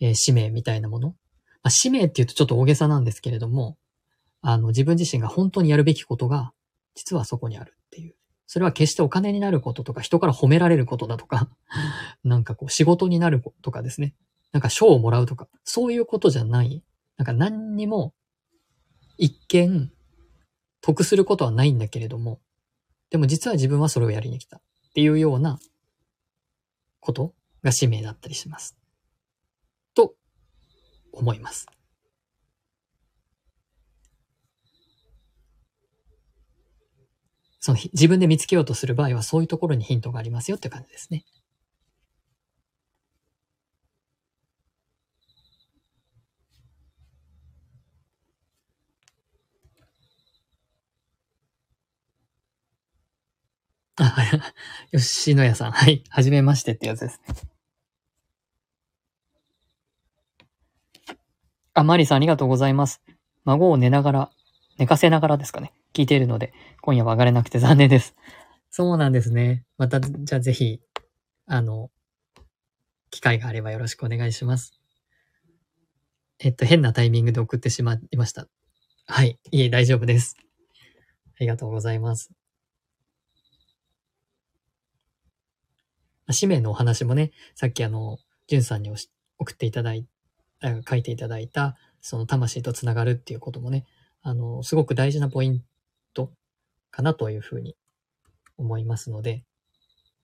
えー、使命みたいなもの。まあ、使命って言うとちょっと大げさなんですけれども、あの、自分自身が本当にやるべきことが、実はそこにあるっていう。それは決してお金になることとか、人から褒められることだとか、なんかこう仕事になることとかですね。なんか賞をもらうとか、そういうことじゃない。なんか何にも、一見、得することはないんだけれども、でも実は自分はそれをやりに来たっていうようなことが使命だったりします。思います。その自分で見つけようとする場合はそういうところにヒントがありますよって感じですね。あ、吉野家さん。はい。はじめましてってやつですね。あ、マリさんありがとうございます。孫を寝ながら、寝かせながらですかね。聞いているので、今夜は上がれなくて残念です。そうなんですね。また、じゃあぜひ、あの、機会があればよろしくお願いします。えっと、変なタイミングで送ってしまいました。はい。いえ、大丈夫です。ありがとうございます。使命のお話もね、さっきあの、じゅんさんに送っていただい書いていただいた、その魂とつながるっていうこともね、あの、すごく大事なポイントかなというふうに思いますので、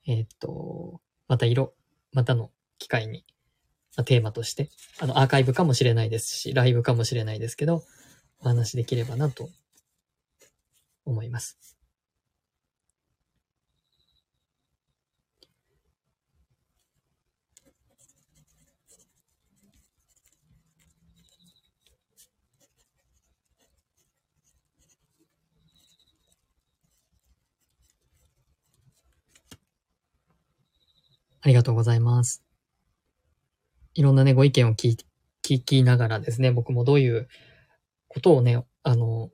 えー、っと、また色、またの機会に、まあ、テーマとして、あの、アーカイブかもしれないですし、ライブかもしれないですけど、お話できればなと思います。ありがとうございます。いろんなね、ご意見を聞聞きながらですね、僕もどういうことをね、あの、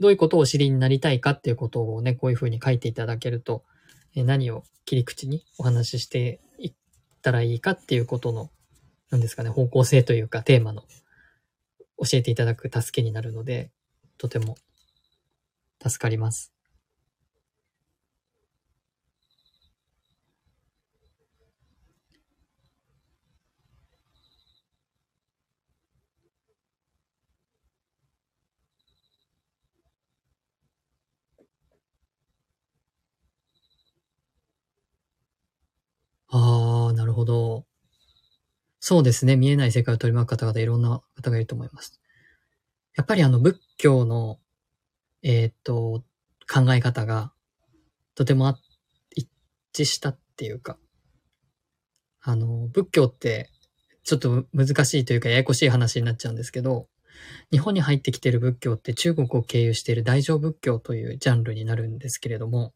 どういうことをお知りになりたいかっていうことをね、こういうふうに書いていただけると、え何を切り口にお話ししていったらいいかっていうことの、何ですかね、方向性というかテーマの教えていただく助けになるので、とても助かります。ああ、なるほど。そうですね。見えない世界を取り巻く方々、いろんな方がいると思います。やっぱりあの仏教の、えー、っと、考え方が、とても一致したっていうか、あの、仏教って、ちょっと難しいというかややこしい話になっちゃうんですけど、日本に入ってきている仏教って中国を経由している大乗仏教というジャンルになるんですけれども、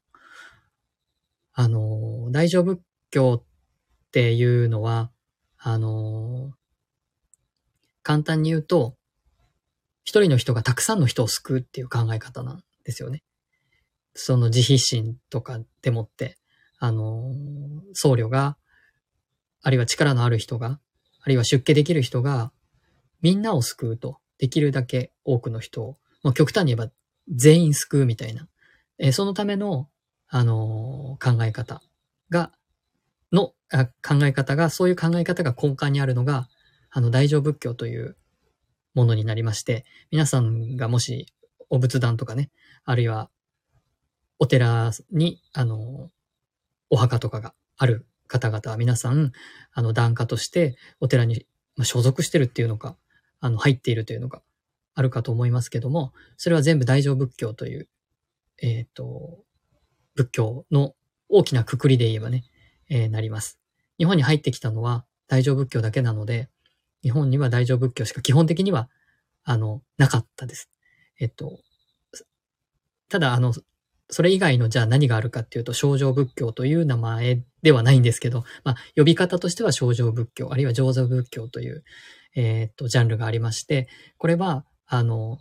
あの、大乗仏教っていうのは、あの簡単に言うと、一人の人がたくさんの人を救うっていう考え方なんですよね。その自費心とかでもって、あの僧侶が、あるいは力のある人が、あるいは出家できる人が、みんなを救うと、できるだけ多くの人を、まあ、極端に言えば全員救うみたいな、えー、そのための、あのー、考え方がの考え方が、そういう考え方が根幹にあるのが、あの、大乗仏教というものになりまして、皆さんがもし、お仏壇とかね、あるいは、お寺に、あの、お墓とかがある方々は皆さん、あの、檀家として、お寺に、所属してるっていうのか、あの、入っているというのがあるかと思いますけども、それは全部大乗仏教という、えっ、ー、と、仏教の大きなくくりで言えばね、え、なります。日本に入ってきたのは大乗仏教だけなので、日本には大乗仏教しか基本的には、あの、なかったです。えっと、ただ、あの、それ以外のじゃあ何があるかっていうと、正常仏教という名前ではないんですけど、まあ、呼び方としては正常仏教、あるいは上座仏教という、えー、っと、ジャンルがありまして、これは、あの、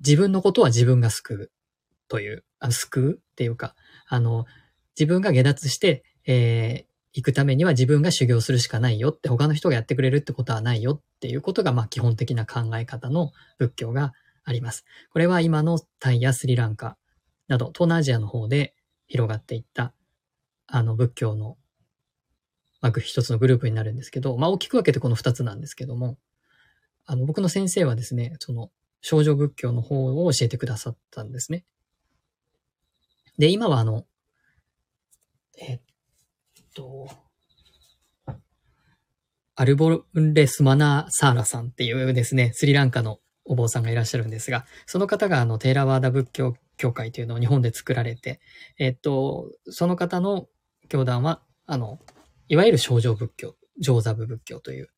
自分のことは自分が救うという、あ救うっていうか、あの、自分が下脱して、えー、行くためには自分が修行するしかないよって他の人がやってくれるってことはないよっていうことがまあ基本的な考え方の仏教があります。これは今のタイやスリランカ、など、東南アジアの方で広がっていった、あの、仏教の、まあ、一つのグループになるんですけど、まあ、大きく分けてこの二つなんですけども、あの、僕の先生はですね、その、少女仏教の方を教えてくださったんですね。で、今はあの、えっと、アルボンレスマナーサーラさんっていうですね、スリランカのお坊さんがいらっしゃるんですが、その方があの、テーラワーダ仏教協会というのを日本で作られて、えっと、その方の教団は、あの、いわゆる少女仏教、上座部仏教という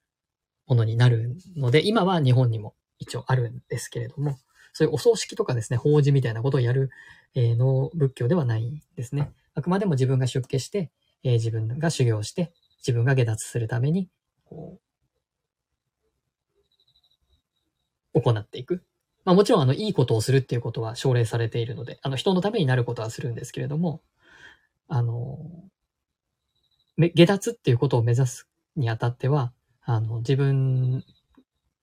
ものになるので、今は日本にも一応あるんですけれども、そういうお葬式とかですね、法事みたいなことをやる、えー、の仏教ではないんですね。あくまでも自分が出家して、えー、自分が修行して、自分が下脱するために、こう、行っていく。まあもちろんあの、いいことをするっていうことは奨励されているので、あの、人のためになることはするんですけれども、あの、下脱っていうことを目指すにあたっては、あの、自分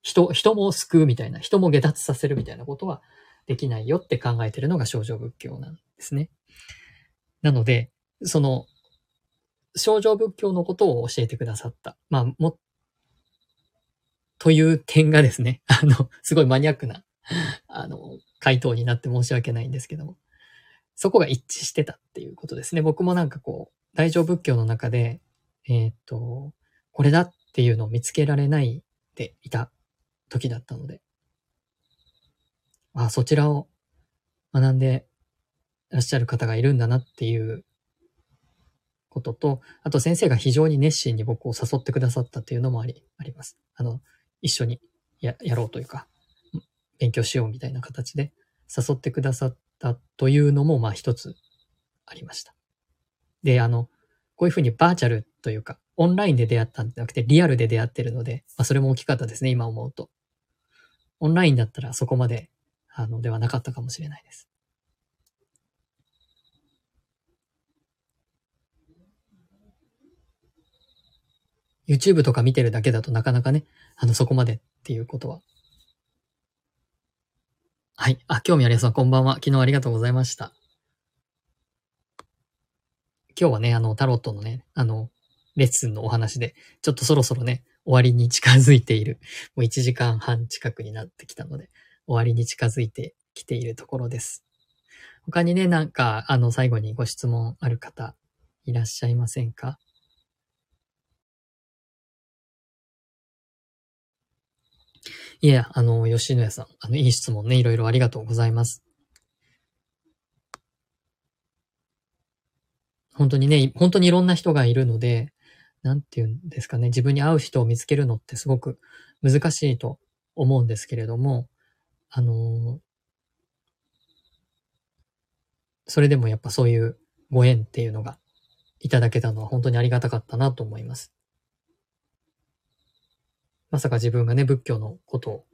人、人も救うみたいな、人も下脱させるみたいなことはできないよって考えてるのが少女仏教なんですね。なので、その、少女仏教のことを教えてくださった。まあ、も、という点がですね、あの、すごいマニアックな、あの、回答になって申し訳ないんですけども、そこが一致してたっていうことですね。僕もなんかこう、大乗仏教の中で、えっ、と、これだっていうのを見つけられないでいた時だったので、あ、そちらを学んでいらっしゃる方がいるんだなっていうことと、あと先生が非常に熱心に僕を誘ってくださったっていうのもあり、あります。あの、一緒にややろうというか、勉強しようみたいな形で誘ってくださったというのも、まあ一つありました。で、あの、こういうふうにバーチャルというか、オンラインで出会ったんじゃなくて、リアルで出会ってるので、まあそれも大きかったですね、今思うと。オンラインだったらそこまで、あの、ではなかったかもしれないです。YouTube とか見てるだけだとなかなかね、あの、そこまでっていうことは。はい。あ、興味ありますこんばんは。昨日ありがとうございました。今日はね、あの、タロットのね、あの、レッスンのお話で、ちょっとそろそろね、終わりに近づいている。もう1時間半近くになってきたので、終わりに近づいてきているところです。他にね、なんか、あの、最後にご質問ある方、いらっしゃいませんか？いや、あの、吉野家さん、あの、いい質問ね、いろいろありがとうございます。本当にね、本当にいろんな人がいるので、なんて言うんですかね、自分に合う人を見つけるのってすごく難しいと思うんですけれども、あのそれでもやっぱそういうご縁っていうのがいただけたのは本当にありがたかったなと思います。まさか自分がね、仏教のことを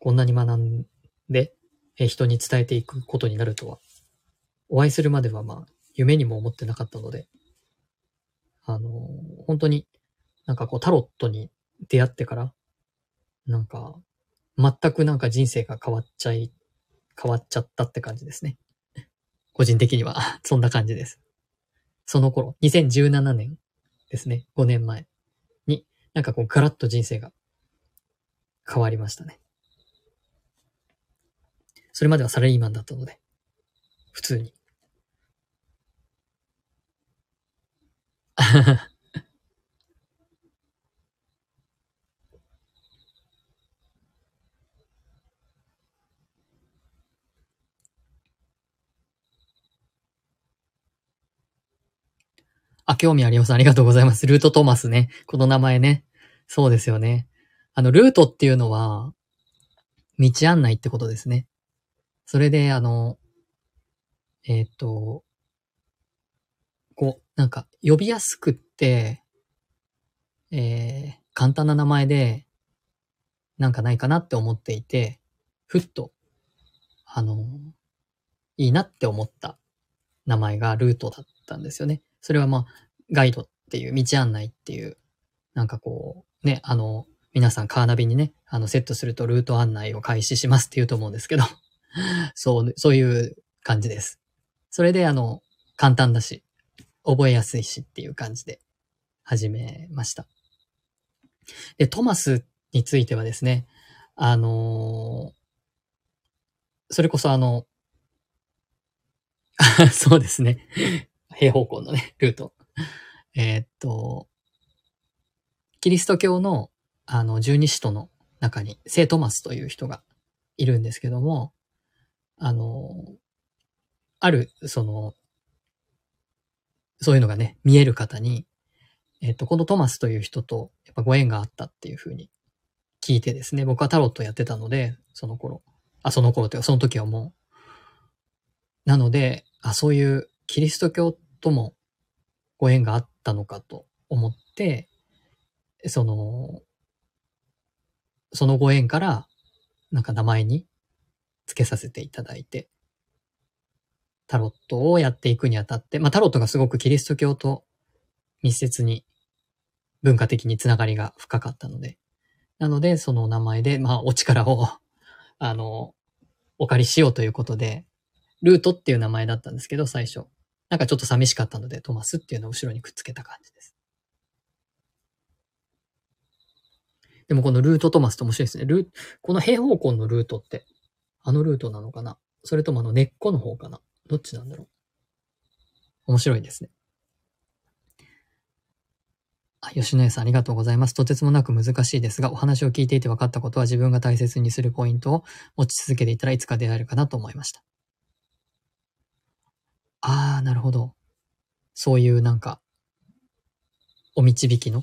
こんなに学んで、え人に伝えていくことになるとは、お会いするまではまあ、夢にも思ってなかったので、あの、本当になんかこうタロットに出会ってから、なんか、全くなんか人生が変わっちゃい、変わっちゃったって感じですね。個人的には そんな感じです。その頃、2017年ですね。5年前に、なんかこうガラッと人生が変わりましたね。それまではサラリーマンだったので、普通に あ、興味あります。ありがとうございます。ルートトーマスね。この名前ね。そうですよね。あの、ルートっていうのは、道案内ってことですね。それで、あの、えっ、ー、と、こう、なんか、呼びやすくって、えー、簡単な名前で、なんかないかなって思っていて、ふっと、あの、いいなって思った名前がルートだったんですよね。それはまあ、ガイドっていう、道案内っていう、なんかこう、ね、あの、皆さんカーナビにね、あの、セットするとルート案内を開始しますって言うと思うんですけど、そう、そういう感じです。それであの、簡単だし、覚えやすいしっていう感じで始めました。で、トマスについてはですね、あのー、それこそあの、そうですね。平方向のね、ルート。えー、っと、キリスト教のあの十二使徒の中に聖トマスという人がいるんですけども、あの、ある、その、そういうのがね、見える方に、えっと、このトマスという人と、やっぱご縁があったっていうふうに聞いてですね、僕はタロットやってたので、その頃。あ、その頃というか、その時はもう。なので、あ、そういうキリスト教ともご縁があったのかと思って、その、そのご縁から、なんか名前に付けさせていただいて、タロットをやっていくにあたって、まあタロットがすごくキリスト教と密接に文化的につながりが深かったので、なのでその名前で、まあお力を あの、お借りしようということで、ルートっていう名前だったんですけど、最初。なんかちょっと寂しかったので、トマスっていうのを後ろにくっつけた感じです。でもこのルートトマスって面白いですね。ルこの平方根のルートって、あのルートなのかな？それともあの根っこの方かな？どっちなんだろう？面白いですね。あ、吉野家さんありがとうございます。とてつもなく難しいですが、お話を聞いていて分かったことは自分が大切にするポイントを持ち続けていたらいつか出会えるかなと思いました。ああ、なるほど。そういうなんか、お導きの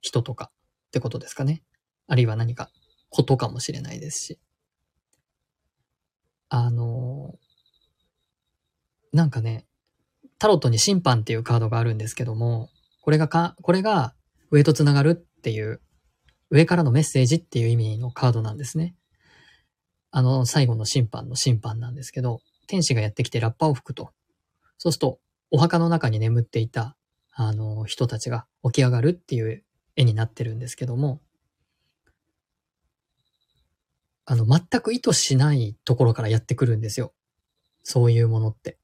人とかってことですかね。あるいは何かことかもしれないですし。あのなんかね、タロットに審判っていうカードがあるんですけども、これがか、これが上と繋がるっていう、上からのメッセージっていう意味のカードなんですね。あの、最後の審判の審判なんですけど、天使がやってきてラッパを吹くと。そうすると、お墓の中に眠っていた、あの、人たちが起き上がるっていう絵になってるんですけども、あの、全く意図しないところからやってくるんですよ。そういうものって。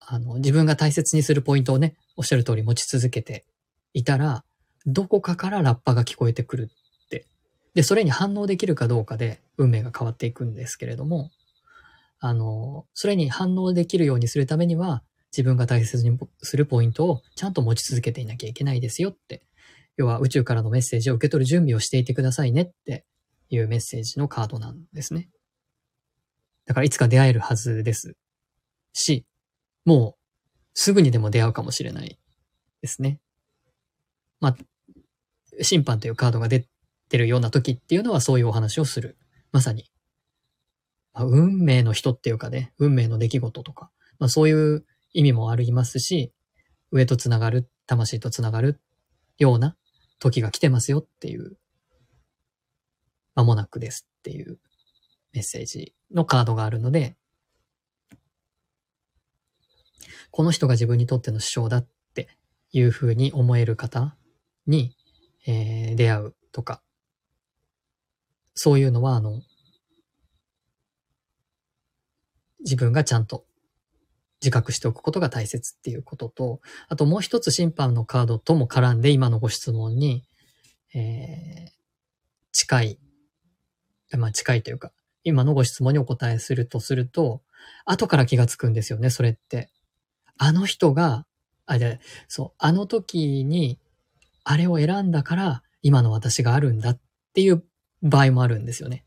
あの、自分が大切にするポイントをね、おっしゃる通り持ち続けていたら、どこかからラッパが聞こえてくるって。で、それに反応できるかどうかで運命が変わっていくんですけれども、あの、それに反応できるようにするためには、自分が大切にするポイントをちゃんと持ち続けていなきゃいけないですよって要は宇宙からのメッセージを受け取る準備をしていてくださいねっていうメッセージのカードなんですね。だからいつか出会えるはずですし、もうすぐにでも出会うかもしれないですね。まあ、審判というカードが出てるような時っていうのはそういうお話をする。まさに。まあ、運命の人っていうかね、運命の出来事とか、まあそういう意味もありますし、上とつながる、魂とつながるような時が来てますよっていう、間もなくですっていうメッセージのカードがあるので、この人が自分にとっての師匠だっていうふうに思える方に、えー、出会うとか、そういうのは、あの、自分がちゃんと自覚しておくことが大切っていうことと、あともう一つ審判のカードとも絡んで今のご質問に、えー、近い、まあ近いというか、今のご質問にお答えするとすると、後から気がつくんですよね、それって。あの人が、あ、で、そう、あの時に、あれを選んだから、今の私があるんだっていう場合もあるんですよね。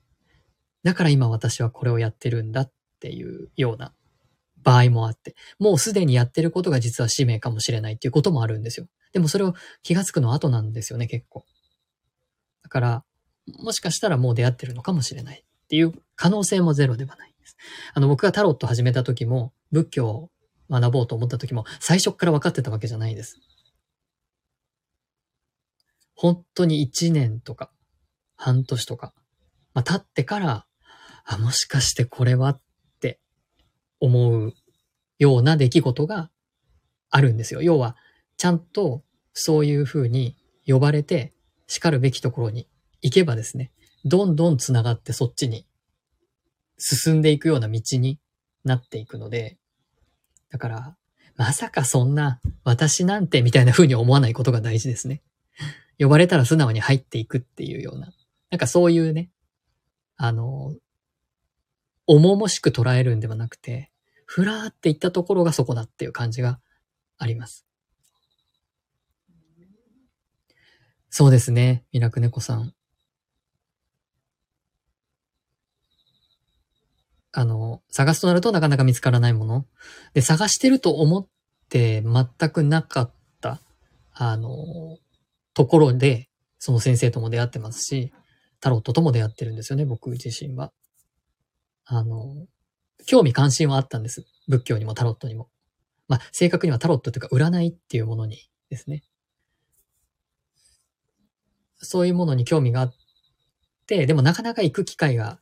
だから今私はこれをやってるんだっていうような場合もあって、もうすでにやってることが実は使命かもしれないっていうこともあるんですよ。でもそれを気がつくの後なんですよね、結構。だから、もしかしたらもう出会ってるのかもしれないっていう可能性もゼロではないです。あの、僕がタロット始めた時も、仏教を学ぼうと思った時も、最初から分かってたわけじゃないです。本当に1年とか、半年とか、まあ、経ってから、あ、もしかしてこれは思うような出来事があるんですよ。要は、ちゃんとそういうふうに呼ばれて叱るべきところに行けばですね、どんどん繋がってそっちに進んでいくような道になっていくので、だから、まさかそんな、私なんてみたいな風に思わないことが大事ですね。呼ばれたら素直に入っていくっていうような、なんかそういうね、あの、重々しく捉えるんではなくて、ふらーっていったところがそこだっていう感じがあります。そうですね、ミラクネコさん。あの、探すとなるとなかなか見つからないもの。で、探してると思って全くなかった、あの、ところで、その先生とも出会ってますし、タロットとも出会ってるんですよね、僕自身は。あの、興味関心はあったんです。仏教にもタロットにも。まあ、正確にはタロットというか占いっていうものにですね。そういうものに興味があって、でもなかなか行く機会が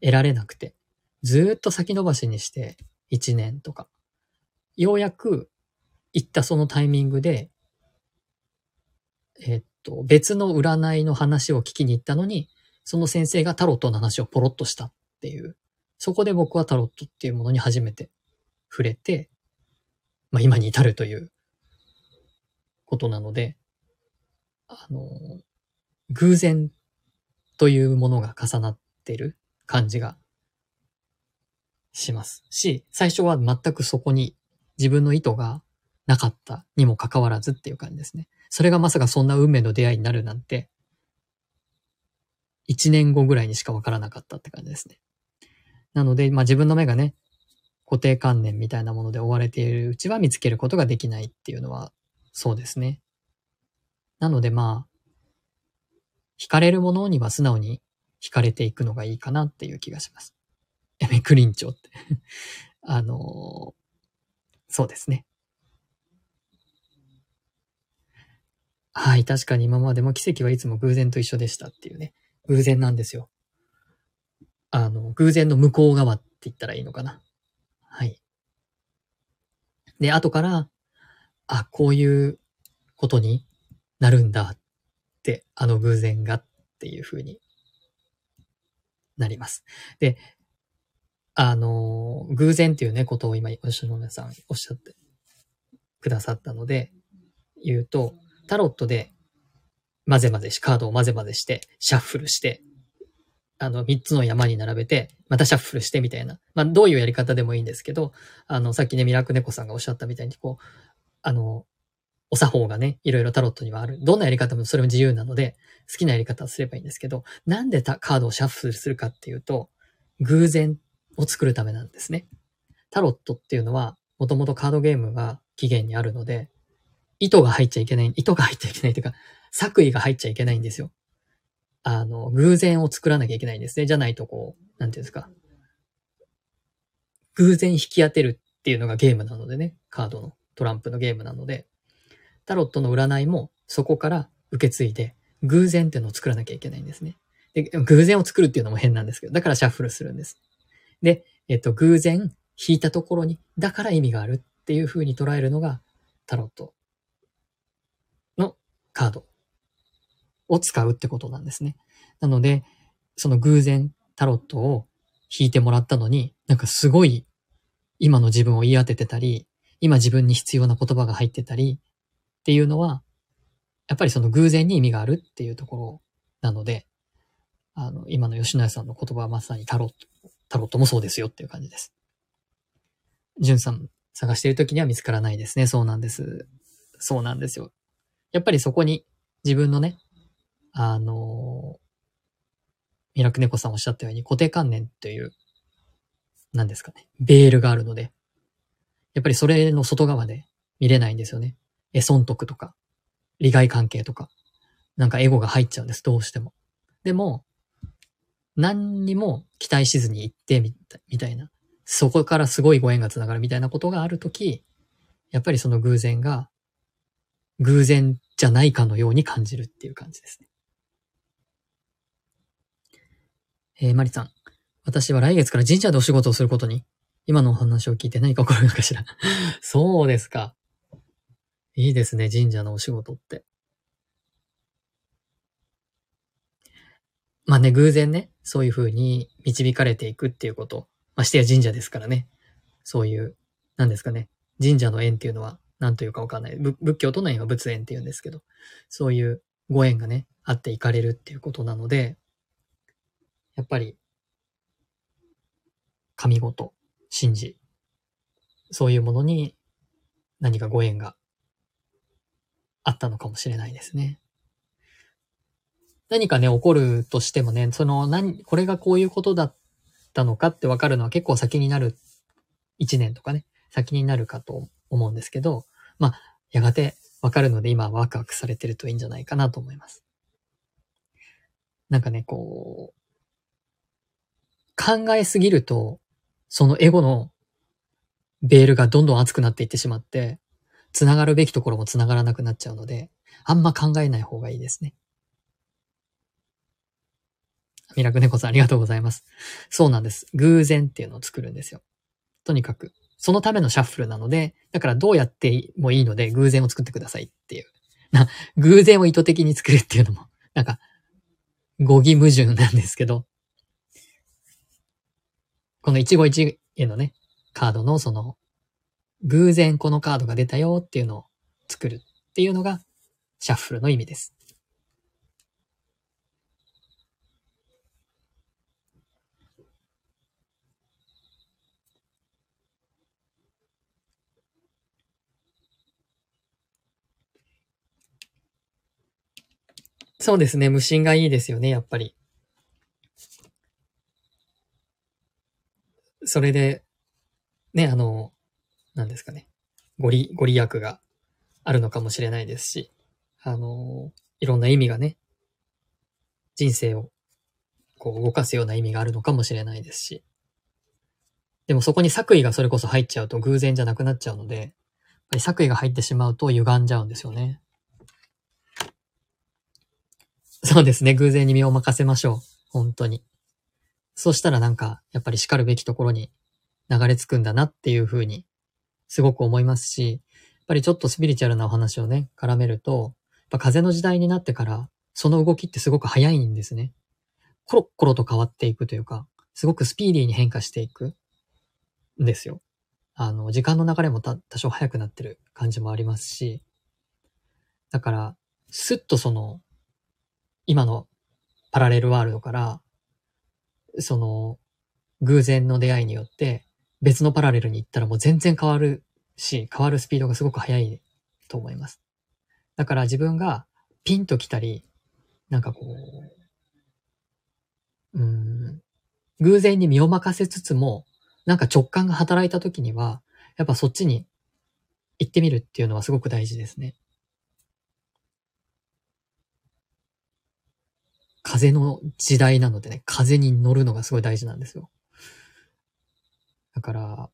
得られなくて、ずっと先延ばしにして1年とか、ようやく行ったそのタイミングで、えっと、別の占いの話を聞きに行ったのに、その先生がタロットの話をポロッとしたっていう、そこで僕はタロットっていうものに初めて触れて、まあ今に至るということなので、あの、偶然というものが重なってる感じがしますし、最初は全くそこに自分の意図がなかったにもかかわらずっていう感じですね。それがまさかそんな運命の出会いになるなんて、一年後ぐらいにしかわからなかったって感じですね。なので、まあ自分の目がね、固定観念みたいなもので追われているうちは見つけることができないっていうのは、そうですね。なのでまあ、惹かれるものには素直に惹かれていくのがいいかなっていう気がします。エメクリンチョって。あのーそうですね。はい、確かに今までも奇跡はいつも偶然と一緒でしたっていうね。偶然なんですよ。あの、偶然の向こう側って言ったらいいのかな。はい。で、後から、あ、こういうことになるんだって、あの偶然がっていう風になります。で、あの、偶然っていうね、ことを今、吉野さんおっしゃってくださったので、言うと、タロットで混ぜ混ぜし、カードを混ぜ混ぜして、シャッフルして、あの、三つの山に並べて、またシャッフルしてみたいな。まあ、どういうやり方でもいいんですけど、あの、さっきね、ミラクネコさんがおっしゃったみたいに、こう、あの、お作法がね、いろいろタロットにはある。どんなやり方もそれも自由なので、好きなやり方をすればいいんですけど、なんでたカードをシャッフルするかっていうと、偶然を作るためなんですね。タロットっていうのは、もともとカードゲームが起源にあるので、意図が入っちゃいけない、意図が入っちゃいけないというか、作為が入っちゃいけないんですよ。あの、偶然を作らなきゃいけないんですね。じゃないとこう、なんていうんですか。偶然引き当てるっていうのがゲームなのでね。カードのトランプのゲームなので。タロットの占いもそこから受け継いで、偶然っていうのを作らなきゃいけないんですね。で、偶然を作るっていうのも変なんですけど、だからシャッフルするんです。で、えっと、偶然引いたところに、だから意味があるっていう風に捉えるのがタロットのカードを使うってことなんですね。なので、その偶然タロットを引いてもらったのに、なんかすごい今の自分を言い当ててたり、今自分に必要な言葉が入ってたりっていうのは、やっぱりその偶然に意味があるっていうところなので、あの、今の吉野家さんの言葉はまさにタロット、タロットもそうですよっていう感じです。じゅんさん探している時には見つからないですね。そうなんです。そうなんですよ。やっぱりそこに自分のね、あの、ミラクネコさんおっしゃったように固定観念という、何ですかね、ベールがあるので、やっぱりそれの外側で見れないんですよね。え、損得とか、利害関係とか、なんかエゴが入っちゃうんです、どうしても。でも、何にも期待しずに行ってみたみたいな、そこからすごいご縁がつながるみたいなことがあるとき、やっぱりその偶然が、偶然じゃないかのように感じるっていう感じですね。えー、マリさん。私は来月から神社でお仕事をすることに、今のお話を聞いて何か起こるのかしら。そうですか。いいですね、神社のお仕事って。まあね、偶然ね、そういう風に導かれていくっていうこと。ましてや神社ですからね。そういう何ですかね、神社の縁っていうのは何というかわかんない。仏教との縁は仏縁っていうんですけど、そういうご縁がね、あっていかれるっていうことなので、やっぱり、神事、神事、そういうものに何かご縁があったのかもしれないですね。何かね、起こるとしてもね、その、何、これがこういうことだったのかってわかるのは結構先になる、1年とかね、先になるかと思うんですけど、まあ、やがてわかるので今ワクワクされてるといいんじゃないかなと思います。なんかね、こう、考えすぎると、そのエゴのベールがどんどん熱くなっていってしまって、繋がるべきところも繋がらなくなっちゃうので、あんま考えない方がいいですね。ミラクネコさんありがとうございます。そうなんです。偶然っていうのを作るんですよ。とにかく、そのためのシャッフルなので、だからどうやってもいいので偶然を作ってくださいっていう。な、偶然を意図的に作るっていうのも、なんか、語義矛盾なんですけど、この一期一会のね、カードのその、偶然このカードが出たよっていうのを作るっていうのが、シャッフルの意味です。そうですね。無心がいいですよね、やっぱり。それで、ね、あの、何ですかね。ご利、ご利益があるのかもしれないですし、あの、いろんな意味がね、人生をこう動かすような意味があるのかもしれないですし、でもそこに作為がそれこそ入っちゃうと偶然じゃなくなっちゃうので、作為が入ってしまうと歪んじゃうんですよね。そうですね。偶然に身を任せましょう。本当に。そうしたらなんか、やっぱり叱るべきところに流れ着くんだなっていうふうに、すごく思いますし、やっぱりちょっとスピリチュアルなお話をね、絡めると、やっぱ風の時代になってから、その動きってすごく早いんですね。コロッコロと変わっていくというか、すごくスピーディーに変化していくんですよ。あの、時間の流れも多少早くなってる感じもありますし、だから、すっとその、今のパラレルワールドから、その、偶然の出会いによって別のパラレルに行ったらもう全然変わるし、変わるスピードがすごく速いと思います。だから自分がピンと来たり、なんかこう、うん、偶然に身を任せつつも、なんか直感が働いた時には、やっぱそっちに行ってみるっていうのはすごく大事ですね。風の時代なのでね、風に乗るのがすごい大事なんですよ。だから、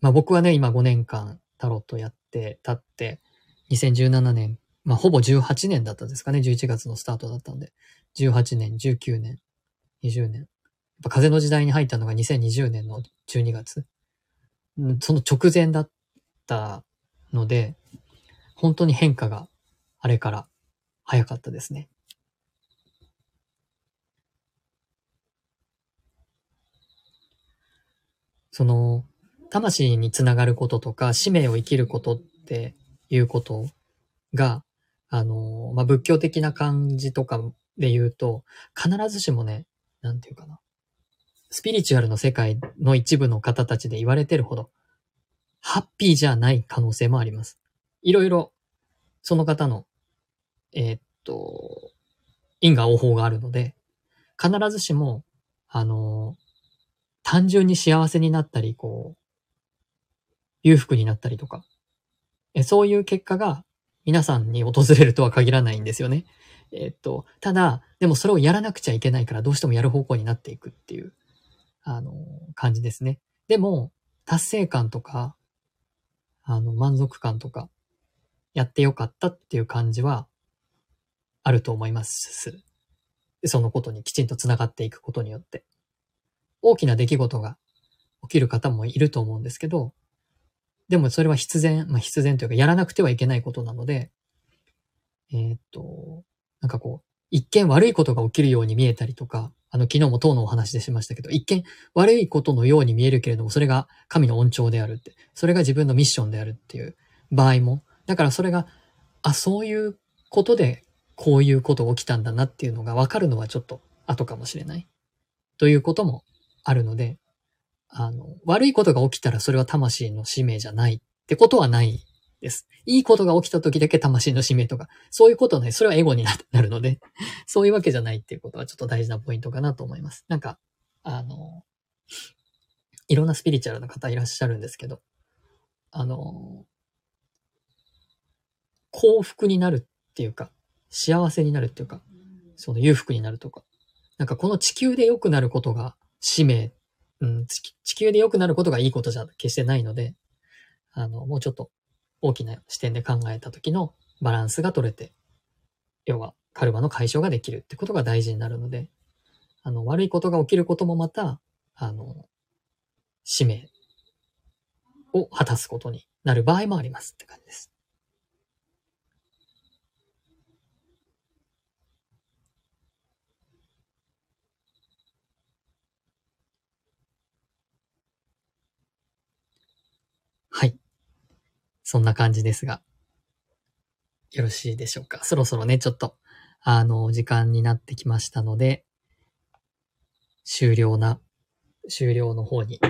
まあ僕はね、今5年間タロットやって経って、2017年、まあほぼ18年だったんですかね、11月のスタートだったので、18年、19年、20年。やっぱ風の時代に入ったのが2020年の12月。その直前だったので、本当に変化があれから早かったですね。その、魂につながることとか、使命を生きることっていうことが、あの、まあ、仏教的な感じとかで言うと、必ずしもね、なんていうかな。スピリチュアルの世界の一部の方たちで言われてるほど、ハッピーじゃない可能性もあります。いろいろ、その方の、えー、っと、因果応報があるので、必ずしも、あの、単純に幸せになったり、こう、裕福になったりとか、えそういう結果が皆さんに訪れるとは限らないんですよね。えっと、ただ、でもそれをやらなくちゃいけないからどうしてもやる方向になっていくっていう、あの、感じですね。でも、達成感とか、あの、満足感とか、やってよかったっていう感じは、あると思います。そのことにきちんと繋がっていくことによって。大きな出来事が起きる方もいると思うんですけど、でもそれは必然、まあ必然というかやらなくてはいけないことなので、えー、っと、なんかこう、一見悪いことが起きるように見えたりとか、あの、昨日も当のお話でしましたけど、一見悪いことのように見えるけれども、それが神の恩寵であるって、それが自分のミッションであるっていう場合も、だからそれが、あ、そういうことでこういうこと起きたんだなっていうのが分かるのはちょっと後かもしれない。ということもあるので、あの、悪いことが起きたらそれは魂の使命じゃないってことはないです。いいことが起きた時だけ魂の使命とか、そういうことね、それはエゴになるので、そういうわけじゃないっていうことはちょっと大事なポイントかなと思います。なんか、あの、いろんなスピリチュアルな方いらっしゃるんですけど、あの、幸福になるっていうか、幸せになるっていうか、その裕福になるとか、なんかこの地球で良くなることが使命、うん、地球で良くなることがいいことじゃ決してないので、あの、もうちょっと大きな視点で考えた時のバランスが取れて、要はカルマの解消ができるってことが大事になるので、あの、悪いことが起きることもまた、あの、使命を果たすことになる場合もありますって感じです。はい。そんな感じですが、よろしいでしょうか？そろそろね、ちょっと、あの、時間になってきましたので、終了な、終了の方に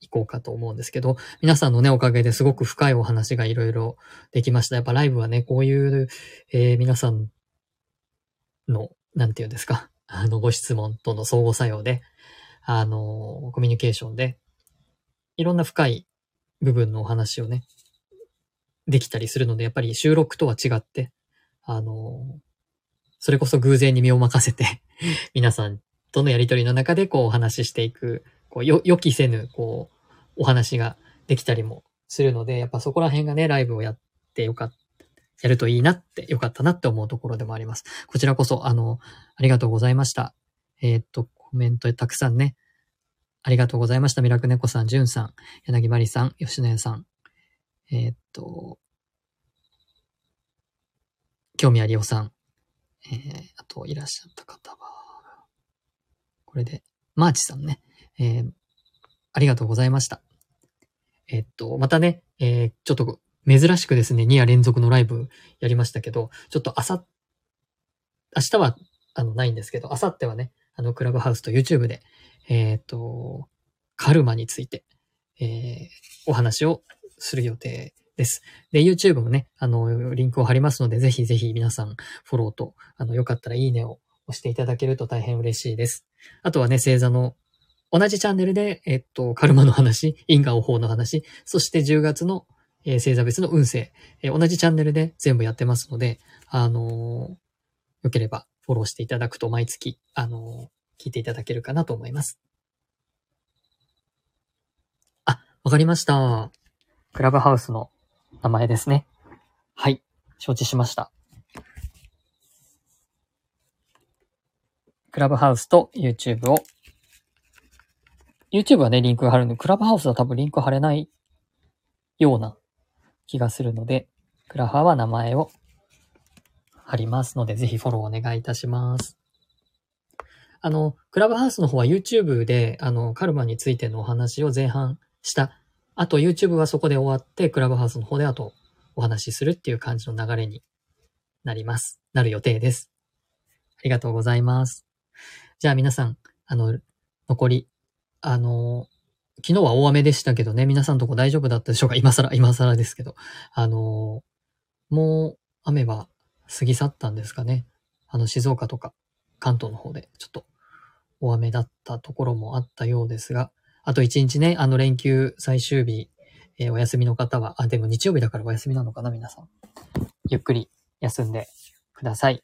行こうかと思うんですけど、皆さんのね、おかげですごく深いお話がいろいろできました。やっぱライブはね、こういう、えー、皆さんの、なんて言うんですか、あの、ご質問との相互作用で、あの、コミュニケーションで、いろんな深い部分のお話をね、できたりするので、やっぱり収録とは違って、あの、それこそ偶然に身を任せて 皆さんとのやりとりの中でこうお話ししていく、こうよ、予期せぬ、こう、お話ができたりもするので、やっぱそこら辺がね、ライブをやってよかった。やるといいなって、よかったなって思うところでもあります。こちらこそ、あの、ありがとうございました。えー、っと、コメントたくさんね、ありがとうございました。ミラクネコさん、ジュンさん、柳まりさん、吉野家さん、えー、っと、興味ありおさん、えー、あといらっしゃった方は、これで、マーチさんね、えー、ありがとうございました。えっと、またね、えー、ちょっと珍しくですね、2夜連続のライブやりましたけど、ちょっと朝、明日は、あの、ないんですけど、明後日はね、あの、クラブハウスと YouTube で、えっ、と、カルマについて、えー、お話をする予定です。で、YouTube もね、あの、リンクを貼りますので、ぜひぜひ皆さん、フォローと、あの、よかったらいいねを押していただけると大変嬉しいです。あとはね、星座の、同じチャンネルで、えっと、カルマの話、因果応報の話、そして10月の、えー、星座別の運勢、えー、同じチャンネルで全部やってますので、あのー、よければフォローしていただくと毎月、あの聞いていただけるかなと思います。あ、わかりました。クラブハウスの名前ですね。はい。承知しました。クラブハウスと YouTube を。YouTube はね、リンクが貼るので、クラブハウスは多分リンク貼れないような気がするので、クラハは名前を貼りますので、ぜひフォローお願いいたします。あの、クラブハウスの方は YouTube で、あの、カルマについてのお話を前半したあと YouTube はそこで終わって、クラブハウスの方であとお話しするっていう感じの流れになります。なる予定です。ありがとうございます。じゃあ皆さん、あの、残り、あの、昨日は大雨でしたけどね、皆さんとこ大丈夫だったでしょうか？今更、今更ですけど。あの、もう雨は過ぎ去ったんですかね。あの、静岡とか関東の方でちょっと大雨だったところもあったようですが、あと一日ね、あの連休最終日、えー、お休みの方は、あ、でも日曜日だからお休みなのかな、皆さん。ゆっくり休んでください。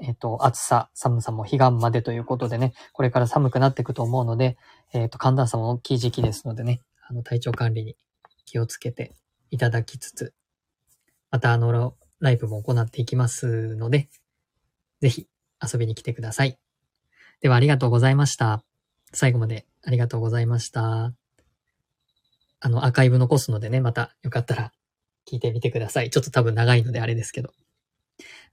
えっ、ー、と、暑さ、寒さも彼岸までということでね、これから寒くなっていくと思うので、えっ、ー、と、寒暖差も大きい時期ですのでね、あの、体調管理に気をつけていただきつつ、またあの、ライブも行っていきますので、ぜひ遊びに来てください。ではありがとうございました。最後までありがとうございました。あの、アーカイブ残すのでね、またよかったら聞いてみてください。ちょっと多分長いのであれですけど。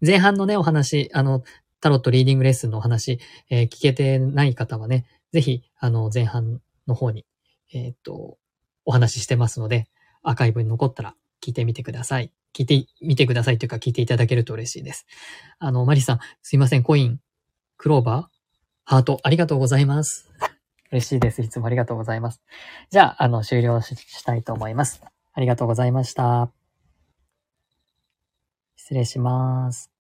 前半のね、お話、あの、タロットリーディングレッスンのお話、えー聞けてない方はね、ぜひ、あの、前半の方に、えーっと、お話ししてますので、アーカイブに残ったら聞いてみてください。聞いてみてくださいというか聞いていただけると嬉しいです。あの、マリさん、すいません、コイン、クローバー、ハート、ありがとうございます。嬉しいです。いつもありがとうございます。じゃあ、あの、終了ししたいと思います。ありがとうございました。失礼します。